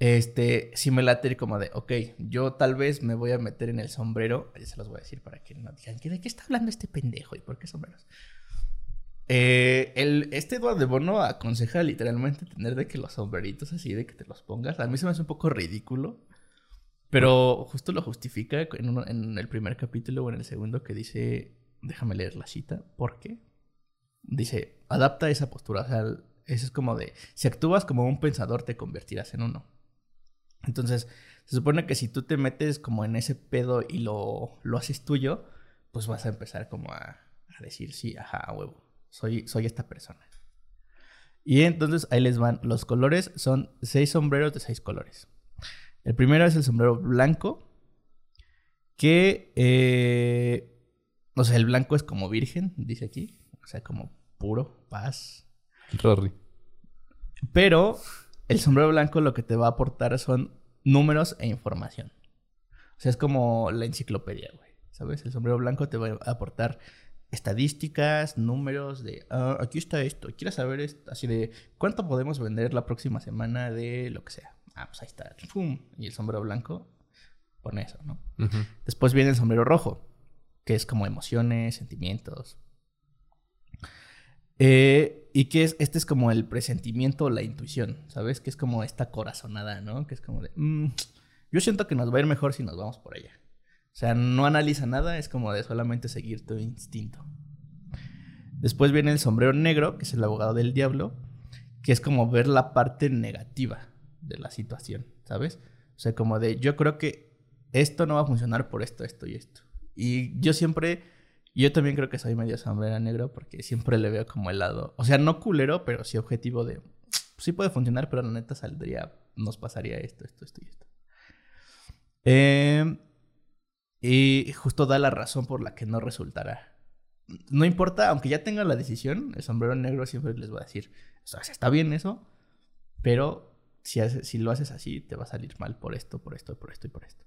Este, sí me late como de, ok, yo tal vez me voy a meter en el sombrero, ya se los voy a decir para que no digan, ¿de qué está hablando este pendejo y por qué sombreros? Eh, el, este Eduardo de Bono aconseja literalmente tener de que los sombreritos así, de que te los pongas. A mí se me hace un poco ridículo. Pero justo lo justifica en, uno- en el primer capítulo o en el segundo que dice, déjame leer la cita, ¿por qué? Dice, adapta esa postura. O sea, eso es como de, si actúas como un pensador te convertirás en uno. Entonces, se supone que si tú te metes como en ese pedo y lo, lo haces tuyo, pues vas a empezar como a, a decir, sí, ajá, huevo, soy, soy esta persona. Y entonces ahí les van, los colores son seis sombreros de seis colores. El primero es el sombrero blanco, que, eh, o sea, el blanco es como virgen, dice aquí, o sea, como puro, paz, Rory. pero el sombrero blanco lo que te va a aportar son números e información. O sea, es como la enciclopedia, güey. ¿Sabes? El sombrero blanco te va a aportar estadísticas, números de, ah, aquí está esto, quieres saber esto, así de, ¿cuánto podemos vender la próxima semana de lo que sea? Ah, pues ahí está, ¡pum! Y el sombrero blanco pone eso, ¿no? Después viene el sombrero rojo, que es como emociones, sentimientos. Eh, y que es, este es como el presentimiento la intuición, ¿sabes? Que es como esta corazonada, ¿no? Que es como de, "Mm, yo siento que nos va a ir mejor si nos vamos por allá. O sea, no analiza nada, es como de solamente seguir tu instinto. Después viene el sombrero negro, que es el abogado del diablo, que es como ver la parte negativa de la situación, ¿sabes? O sea, como de, yo creo que esto no va a funcionar por esto, esto y esto. Y yo siempre, yo también creo que soy medio sombrero negro porque siempre le veo como el lado, o sea, no culero, pero sí objetivo de, sí puede funcionar, pero la neta saldría, nos pasaría esto, esto, esto y esto. Eh, y justo da la razón por la que no resultará. No importa, aunque ya tenga la decisión, el sombrero negro siempre les va a decir, está bien eso, pero si, si lo haces así, te va a salir mal por esto, por esto, por esto y por esto.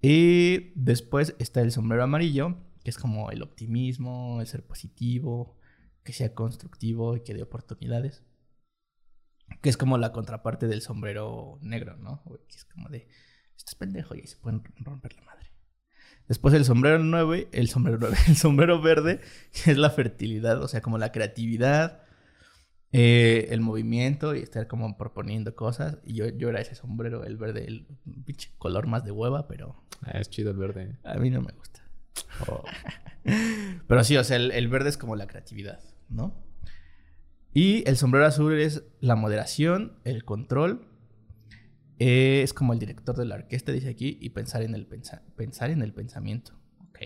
Y después está el sombrero amarillo, que es como el optimismo, el ser positivo, que sea constructivo y que dé oportunidades. Que es como la contraparte del sombrero negro, ¿no? Que es como de, esto es pendejo y se pueden romper la madre. Después el sombrero 9, el sombrero 9, [laughs] el sombrero verde, que [laughs] es la fertilidad, o sea, como la creatividad, eh, el movimiento y estar como proponiendo cosas. Y yo, yo era ese sombrero, el verde, el pinche color más de hueva, pero Ah, es chido el verde. a mí no me gusta. [laughs] Pero sí, o sea, el, verde es como la creatividad, ¿no? Y el sombrero azul es la moderación, el control. eh, es como el director de la orquesta, dice aquí, y pensar en el, pensa- pensar en el pensamiento. Ok.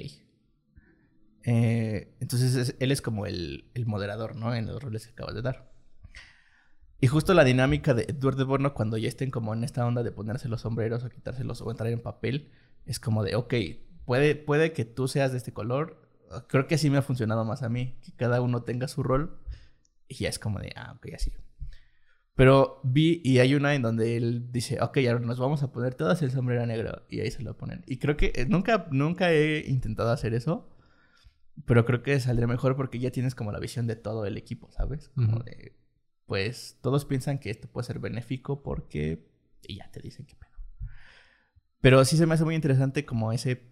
Eh, entonces es- él es como el, el moderador, ¿no? En los roles que acabas de dar. Y justo la dinámica de Edward de Borno, cuando ya estén como en esta onda de ponerse los sombreros o quitárselos o entrar en papel, es como de, ok, puede, puede que tú seas de este color. Creo que así me ha funcionado más a mí, que cada uno tenga su rol. Y ya es como de, ah, ok, así. Pero vi, y hay una en donde él dice, ok, ahora nos vamos a poner todas el sombrero negro. Y ahí se lo ponen. Y creo que eh, nunca, nunca he intentado hacer eso. Pero creo que saldría mejor porque ya tienes como la visión de todo el equipo, ¿sabes? Como de, pues todos piensan que esto puede ser benéfico porque... Y ya te dicen qué pedo. Pero sí se me hace muy interesante como ese,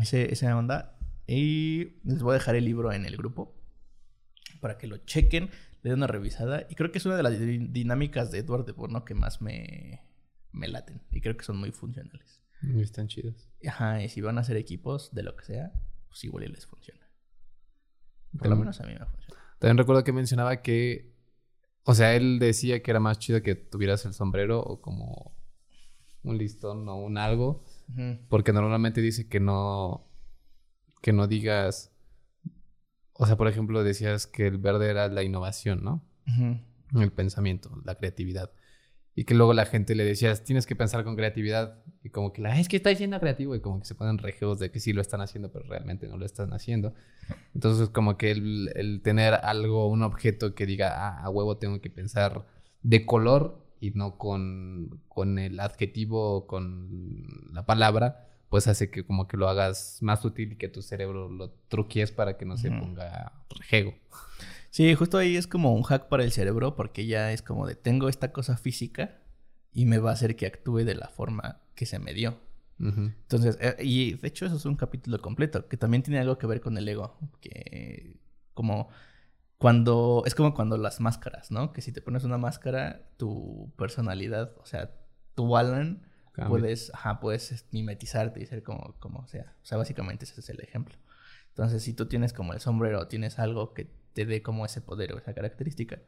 ese, esa onda. Y les voy a dejar el libro en el grupo para que lo chequen, le den una revisada. Y creo que es una de las di- dinámicas de Edward de Bono que más me, me laten. Y creo que son muy funcionales. Y Están chidos. Ajá, y si van a hacer equipos de lo que sea, pues igual y les funciona. Por lo También- menos a mí me funciona. También recuerdo que mencionaba que, o sea, él decía que era más chido que tuvieras el sombrero o como un listón o un algo, Porque normalmente dice que no, que no digas, o sea, por ejemplo, decías que el verde era la innovación, ¿no? El pensamiento, la creatividad. Y que luego la gente le decías, tienes que pensar con creatividad. Y como que, la, es que está diciendo creativo. Y como que se ponen rejeos de que sí lo están haciendo, pero realmente no lo están haciendo. Entonces, como que el, el tener algo, un objeto que diga, ah, a huevo tengo que pensar de color y no con, con el adjetivo o con la palabra, pues hace que como que lo hagas más útil y que tu cerebro lo truquies para que no se ponga rejego. Sí, justo ahí es como un hack para el cerebro porque ya es como de tengo esta cosa física y me va a hacer que actúe de la forma que se me dio. Entonces, eh, y de hecho eso es un capítulo completo que también tiene algo que ver con el ego, que como cuando es como cuando las máscaras, ¿no? Que si te pones una máscara, tu personalidad, o sea, tu Alan puedes, ajá, puedes mimetizarte y ser como como sea. O sea, básicamente ese es el ejemplo. Entonces, si tú tienes como el sombrero, tienes algo que te dé como ese poder o esa característica,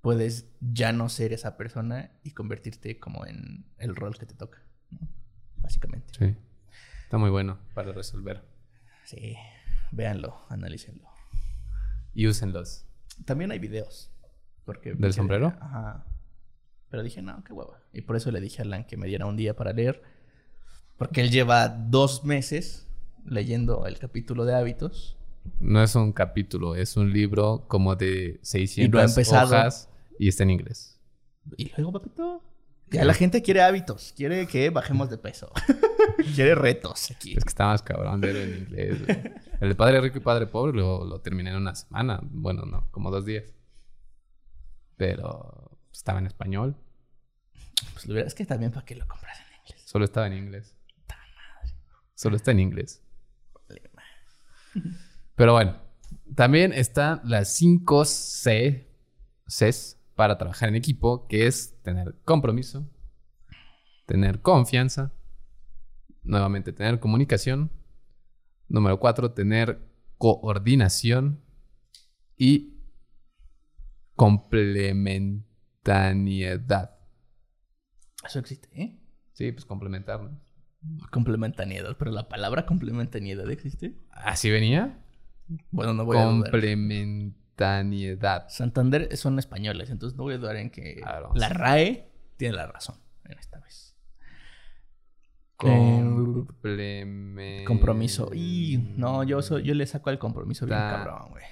puedes ya no ser esa persona y convertirte como en el rol que te toca, ¿no? Básicamente. Sí. Está muy bueno para resolver. Sí, véanlo, analícenlo. Y úsenlos. También hay videos. Porque ¿Del sombrero? Ajá. Pero dije, no, qué hueva. Y por eso le dije a Alan que me diera un día para leer. Porque él lleva dos meses leyendo el capítulo de hábitos. No es un capítulo, es un libro como de 600 Y no hojas y está en inglés. Y luego, papito. Ya la gente quiere hábitos. Quiere que bajemos de peso. [laughs] quiere retos aquí. Es que está más cabrón leerlo en inglés. güey. El de Padre Rico y Padre Pobre lo, lo terminé en una semana. Bueno, no, como dos días. Pero estaba en español. Pues lo es que también para que lo compras en inglés. Solo estaba en inglés. Solo está en inglés. Pero bueno, también están las 5 C, Cs para trabajar en equipo, que es tener compromiso, tener confianza, nuevamente tener comunicación, número 4, tener coordinación y complementariedad. Eso existe, ¿eh? Sí, pues complementarnos. Complementariedad, pero la palabra complementariedad existe. ¿Así venía? Bueno, no voy a Complementariedad. Santander son españoles, entonces no voy a dudar en que la. RAE tiene la razón en esta vez. Complemen- Compromiso. Y no, yo le saco al compromiso bien Da- cabrón, güey.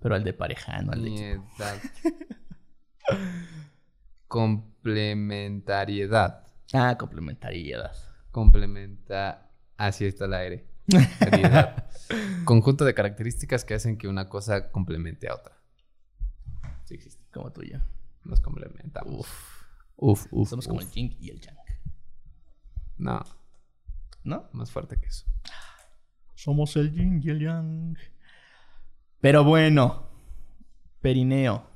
Pero al de pareja, no al de. [laughs] Complementariedad. Ah, complementariedad. Complementa. Así está el aire. Variedad. [laughs] Conjunto de características que hacen que una cosa complemente a otra. Sí existe. Como yo. Nos complementamos. Uf. Uf, uf. Somos como el yin y el yang. No, ¿No? más fuerte que eso. Somos el yin y el yang. Pero bueno. Perineo.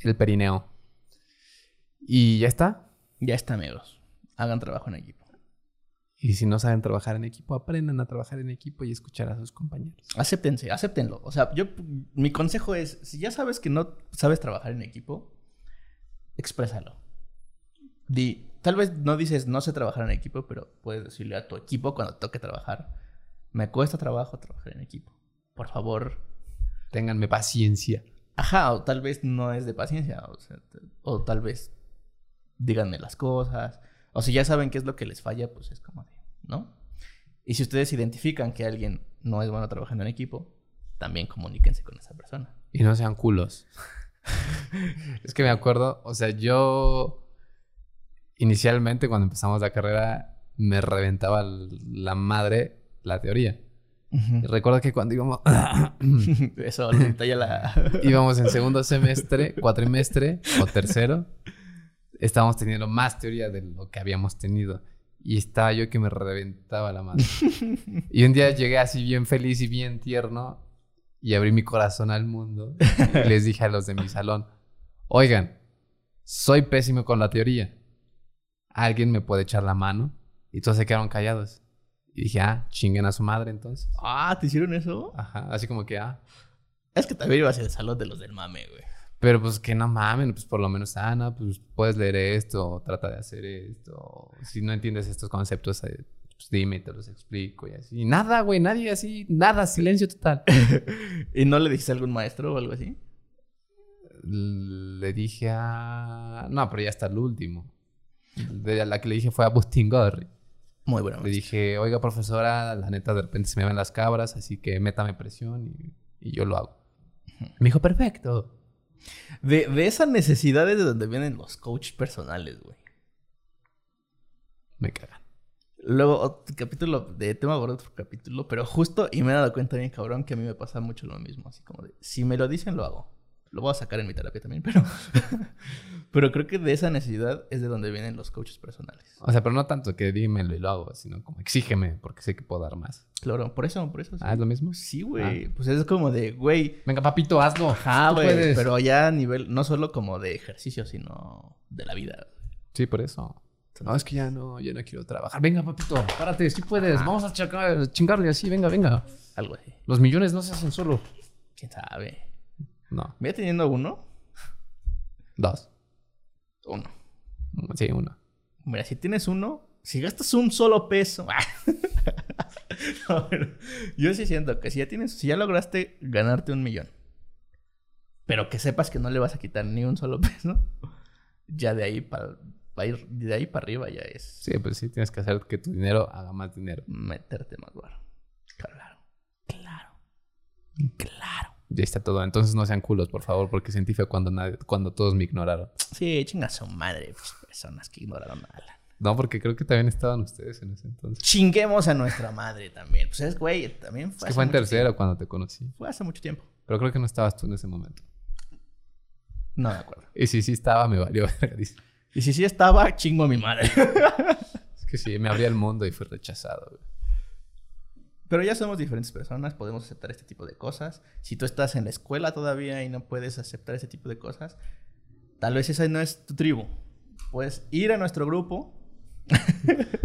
El perineo. Y ya está. Ya está, amigos. Hagan trabajo en equipo. Y si no saben trabajar en equipo, aprendan a trabajar en equipo y escuchar a sus compañeros. Acéptense, acéptenlo. O sea, yo, mi consejo es, si ya sabes que no sabes trabajar en equipo, exprésalo. Di, tal vez no dices no sé trabajar en equipo, pero puedes decirle a tu equipo cuando toque trabajar, me cuesta trabajo trabajar en equipo. Por favor. Ténganme paciencia. Ajá, o tal vez no es de paciencia, o, sea, o tal vez díganme las cosas, o si ya saben qué es lo que les falla, pues es como ¿no? Y si ustedes identifican que alguien no es bueno trabajando en equipo, también comuníquense con esa persona. Y no sean culos. [laughs] es que me acuerdo, o sea, yo inicialmente cuando empezamos la carrera me reventaba la madre la teoría. Y recuerdo que cuando íbamos, [laughs] [laughs] Eso ya la... íbamos en segundo semestre, cuatrimestre o tercero, estábamos teniendo más teoría de lo que habíamos tenido. Y estaba yo que me reventaba la madre. [laughs] Y un día llegué así bien feliz y bien tierno y abrí mi corazón al mundo. Y les dije a los de mi salón, oigan, soy pésimo con la teoría. ¿Alguien me puede echar la mano? Y todos se quedaron callados. Y dije, ah, chinguen a su madre entonces. ah, ¿te hicieron eso? Ajá, así como que, ah. Es que también ibas al salón de los del mame, güey. Pero pues que no mamen, pues por lo menos, ah, no, pues puedes leer esto, trata de hacer esto. Si no entiendes estos conceptos, eh, pues dime, te los explico y así. Nada, güey, nadie así, nada, silencio total. [laughs] ¿Y no le dijiste a algún maestro o algo así? le dije a... No, pero ya está el último. De la que le dije fue a Bustin Gorri. Muy bueno. Le dije, oiga, profesora, la neta de repente se me ven las cabras, así que métame presión y, y yo lo hago. Me dijo, perfecto. De, de esa necesidad es de donde vienen los coaches personales, güey. Me cagan. Luego, otro capítulo de tema por otro capítulo, pero justo, y me he dado cuenta bien, cabrón, que a mí me pasa mucho lo mismo. Así como de, si me lo dicen, lo hago. Lo voy a sacar en mi terapia también, pero. [laughs] pero creo que de esa necesidad es de donde vienen los coaches personales. O sea, pero no tanto que dímelo y lo hago, sino como exígeme, porque sé que puedo dar más. Claro, por eso, por eso. Sí, Ah, ¿es lo mismo? Sí, güey. Pues es como de, güey. Venga, papito, hazlo. Ajá, güey. Pero ya a nivel, no solo como de ejercicio, sino de la vida. Sí, por eso. No, es que ya no, ya no quiero trabajar. Venga, papito, párate, sí puedes. Vamos a chingarle así, venga, venga. Algo así. Los millones no se hacen solo. ¿Quién sabe? No, Voy teniendo uno. dos. Uno. Sí, uno. Mira, si tienes uno, si gastas un solo peso. [laughs] No, pero yo sí siento que si ya tienes, si ya lograste ganarte un millón, pero que sepas que no le vas a quitar ni un solo [laughs] peso, ya de ahí para ir de ahí para arriba ya es Sí, pues sí, tienes que hacer que tu dinero haga más dinero. meterte más barro. Claro, claro, claro. Ya está todo. Entonces no sean culos, por favor, porque sentí feo cuando, nadie, cuando todos me ignoraron. Sí, chinga su madre, pues, personas que ignoraron a Alan. No, porque creo que también estaban ustedes en ese entonces. Chinguemos a nuestra madre también. Pues es, güey, también Es fue que hace fue en tercero tiempo. cuando te conocí. Fue hace mucho tiempo. Pero creo que no estabas tú en ese momento. No me acuerdo. Y si sí estaba, me valió. Y si sí estaba, chingo a mi madre. Es que sí, me abría el mundo y fui rechazado. güey. Pero ya somos diferentes personas, podemos aceptar este tipo de cosas. Si tú estás en la escuela todavía y no puedes aceptar este tipo de cosas, tal vez esa no es tu tribu. Puedes ir a nuestro grupo, [laughs]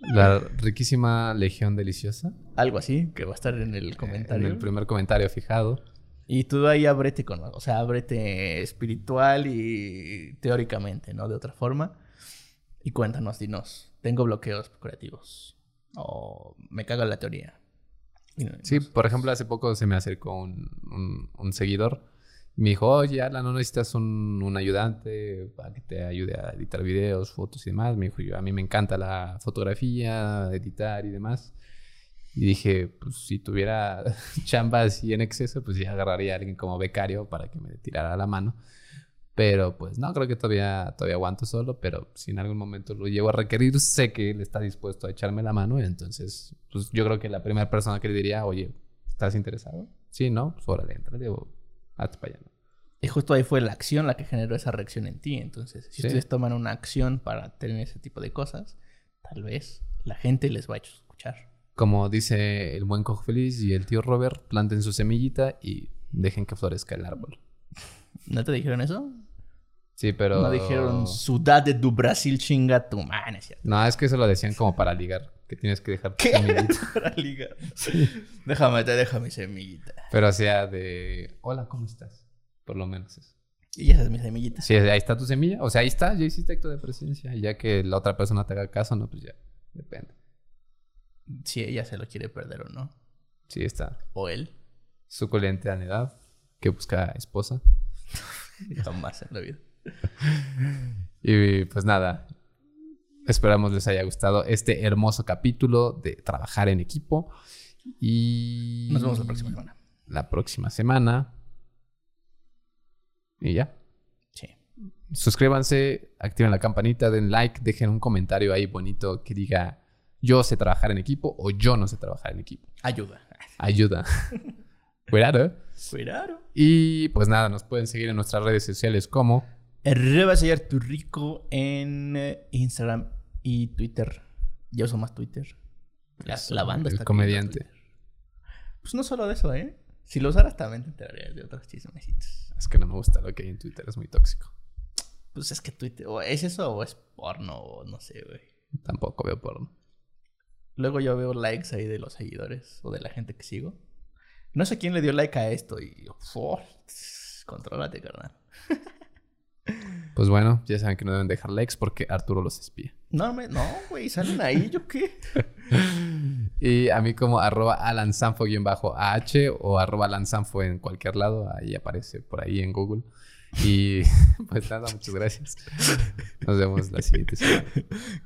La riquísima Legión Deliciosa. algo así, que va a estar en el comentario. En el primer comentario fijado. Y tú ahí ábrete con, o sea, ábrete espiritual y teóricamente, ¿no? De otra forma. Y cuéntanos, dinos, tengo bloqueos creativos. O me cago en la teoría. Sí, por ejemplo, hace poco se me acercó un, un- un seguidor. y Me dijo, oye, Alan, ¿no necesitas un, un ayudante para que te ayude a editar videos, fotos y demás? Me dijo, yo, a mí me encanta la fotografía, editar y demás. Y dije, pues si tuviera [laughs] chamba así en exceso, pues ya agarraría a alguien como becario para que me tirara la mano. Pero pues no, creo que todavía, todavía aguanto solo, pero si en algún momento lo llego a requerir, sé que él está dispuesto a echarme la mano. Entonces, pues yo creo que la primera persona que le diría, oye, ¿estás interesado? Sí, ¿no? Pues órale, entrale o hazte para allá. ¿no? Y justo ahí fue la acción la que generó esa reacción en ti. Entonces, si Sí. ustedes toman una acción para tener ese tipo de cosas, tal vez la gente les va a escuchar. Como dice el buen cojo feliz y el tío Robert, planten su semillita y dejen que florezca el árbol. [laughs] ¿No te dijeron eso? Sí, pero... No dijeron ciudad do Brasil chinga tu man, es cierto. No, es que eso lo decían como para ligar, que tienes que dejar tu ¿Qué? semillita. [laughs] Para ligar. Déjame, te deja mi semillita. Pero sea, de... Hola, ¿cómo estás? Por lo menos eso. Y esa es mi semillita. Sí, ahí está tu semilla. O sea, ahí está, ya hiciste acto de presencia. Y ya que la otra persona te haga caso, no, pues ya. Depende. Si ella se lo quiere perder o no. Sí, está. O él. Suculente en edad, que busca esposa. [laughs] Jamás en la vida. Y pues nada. Esperamos les haya gustado este hermoso capítulo de trabajar en equipo. Y. Nos vemos la próxima semana. La próxima semana. Y ya. Sí. Suscríbanse, activen la campanita, den like, dejen un comentario ahí bonito que diga yo sé trabajar en equipo o yo no sé trabajar en equipo. Ayuda. Ayuda. [laughs] Cuidado. Cuidado. Y pues nada, nos pueden seguir en nuestras redes sociales como Arroba sellar tu rico en eh, Instagram y Twitter. Yo uso más Twitter. La, Eso, la banda el está comediante. Pues no solo de eso, ¿eh? Si lo usaras también te enterarías de otros chismecitos. Es que no me gusta lo que hay en Twitter, es muy tóxico. Pues es que Twitter, o es eso o es porno, o no sé, güey. Tampoco veo porno. Luego yo veo likes ahí de los seguidores o de la gente que sigo. No sé quién le dio like a esto y yo, "Fu, contrólate, carnal. [laughs] Pues bueno, ya saben que no deben dejar likes porque Arturo los espía. No, me, no, güey, salen ahí, ¿yo qué? [laughs] Y a mí como arroba alansanfo-ah o arroba alansanfo en cualquier lado, ahí aparece por ahí en Google. Y [laughs] pues nada, muchas gracias. Nos vemos la siguiente semana.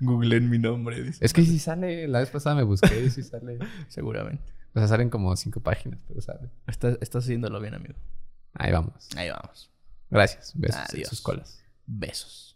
Google en mi nombre, dice. Es que sí sale, la vez pasada me busqué y sí sale. Seguramente. O sea, salen como cinco páginas, pero sale. Estás, estás haciéndolo bien, amigo. Ahí vamos. Ahí vamos. Gracias. Besos en Adiós. sus colas. Besos.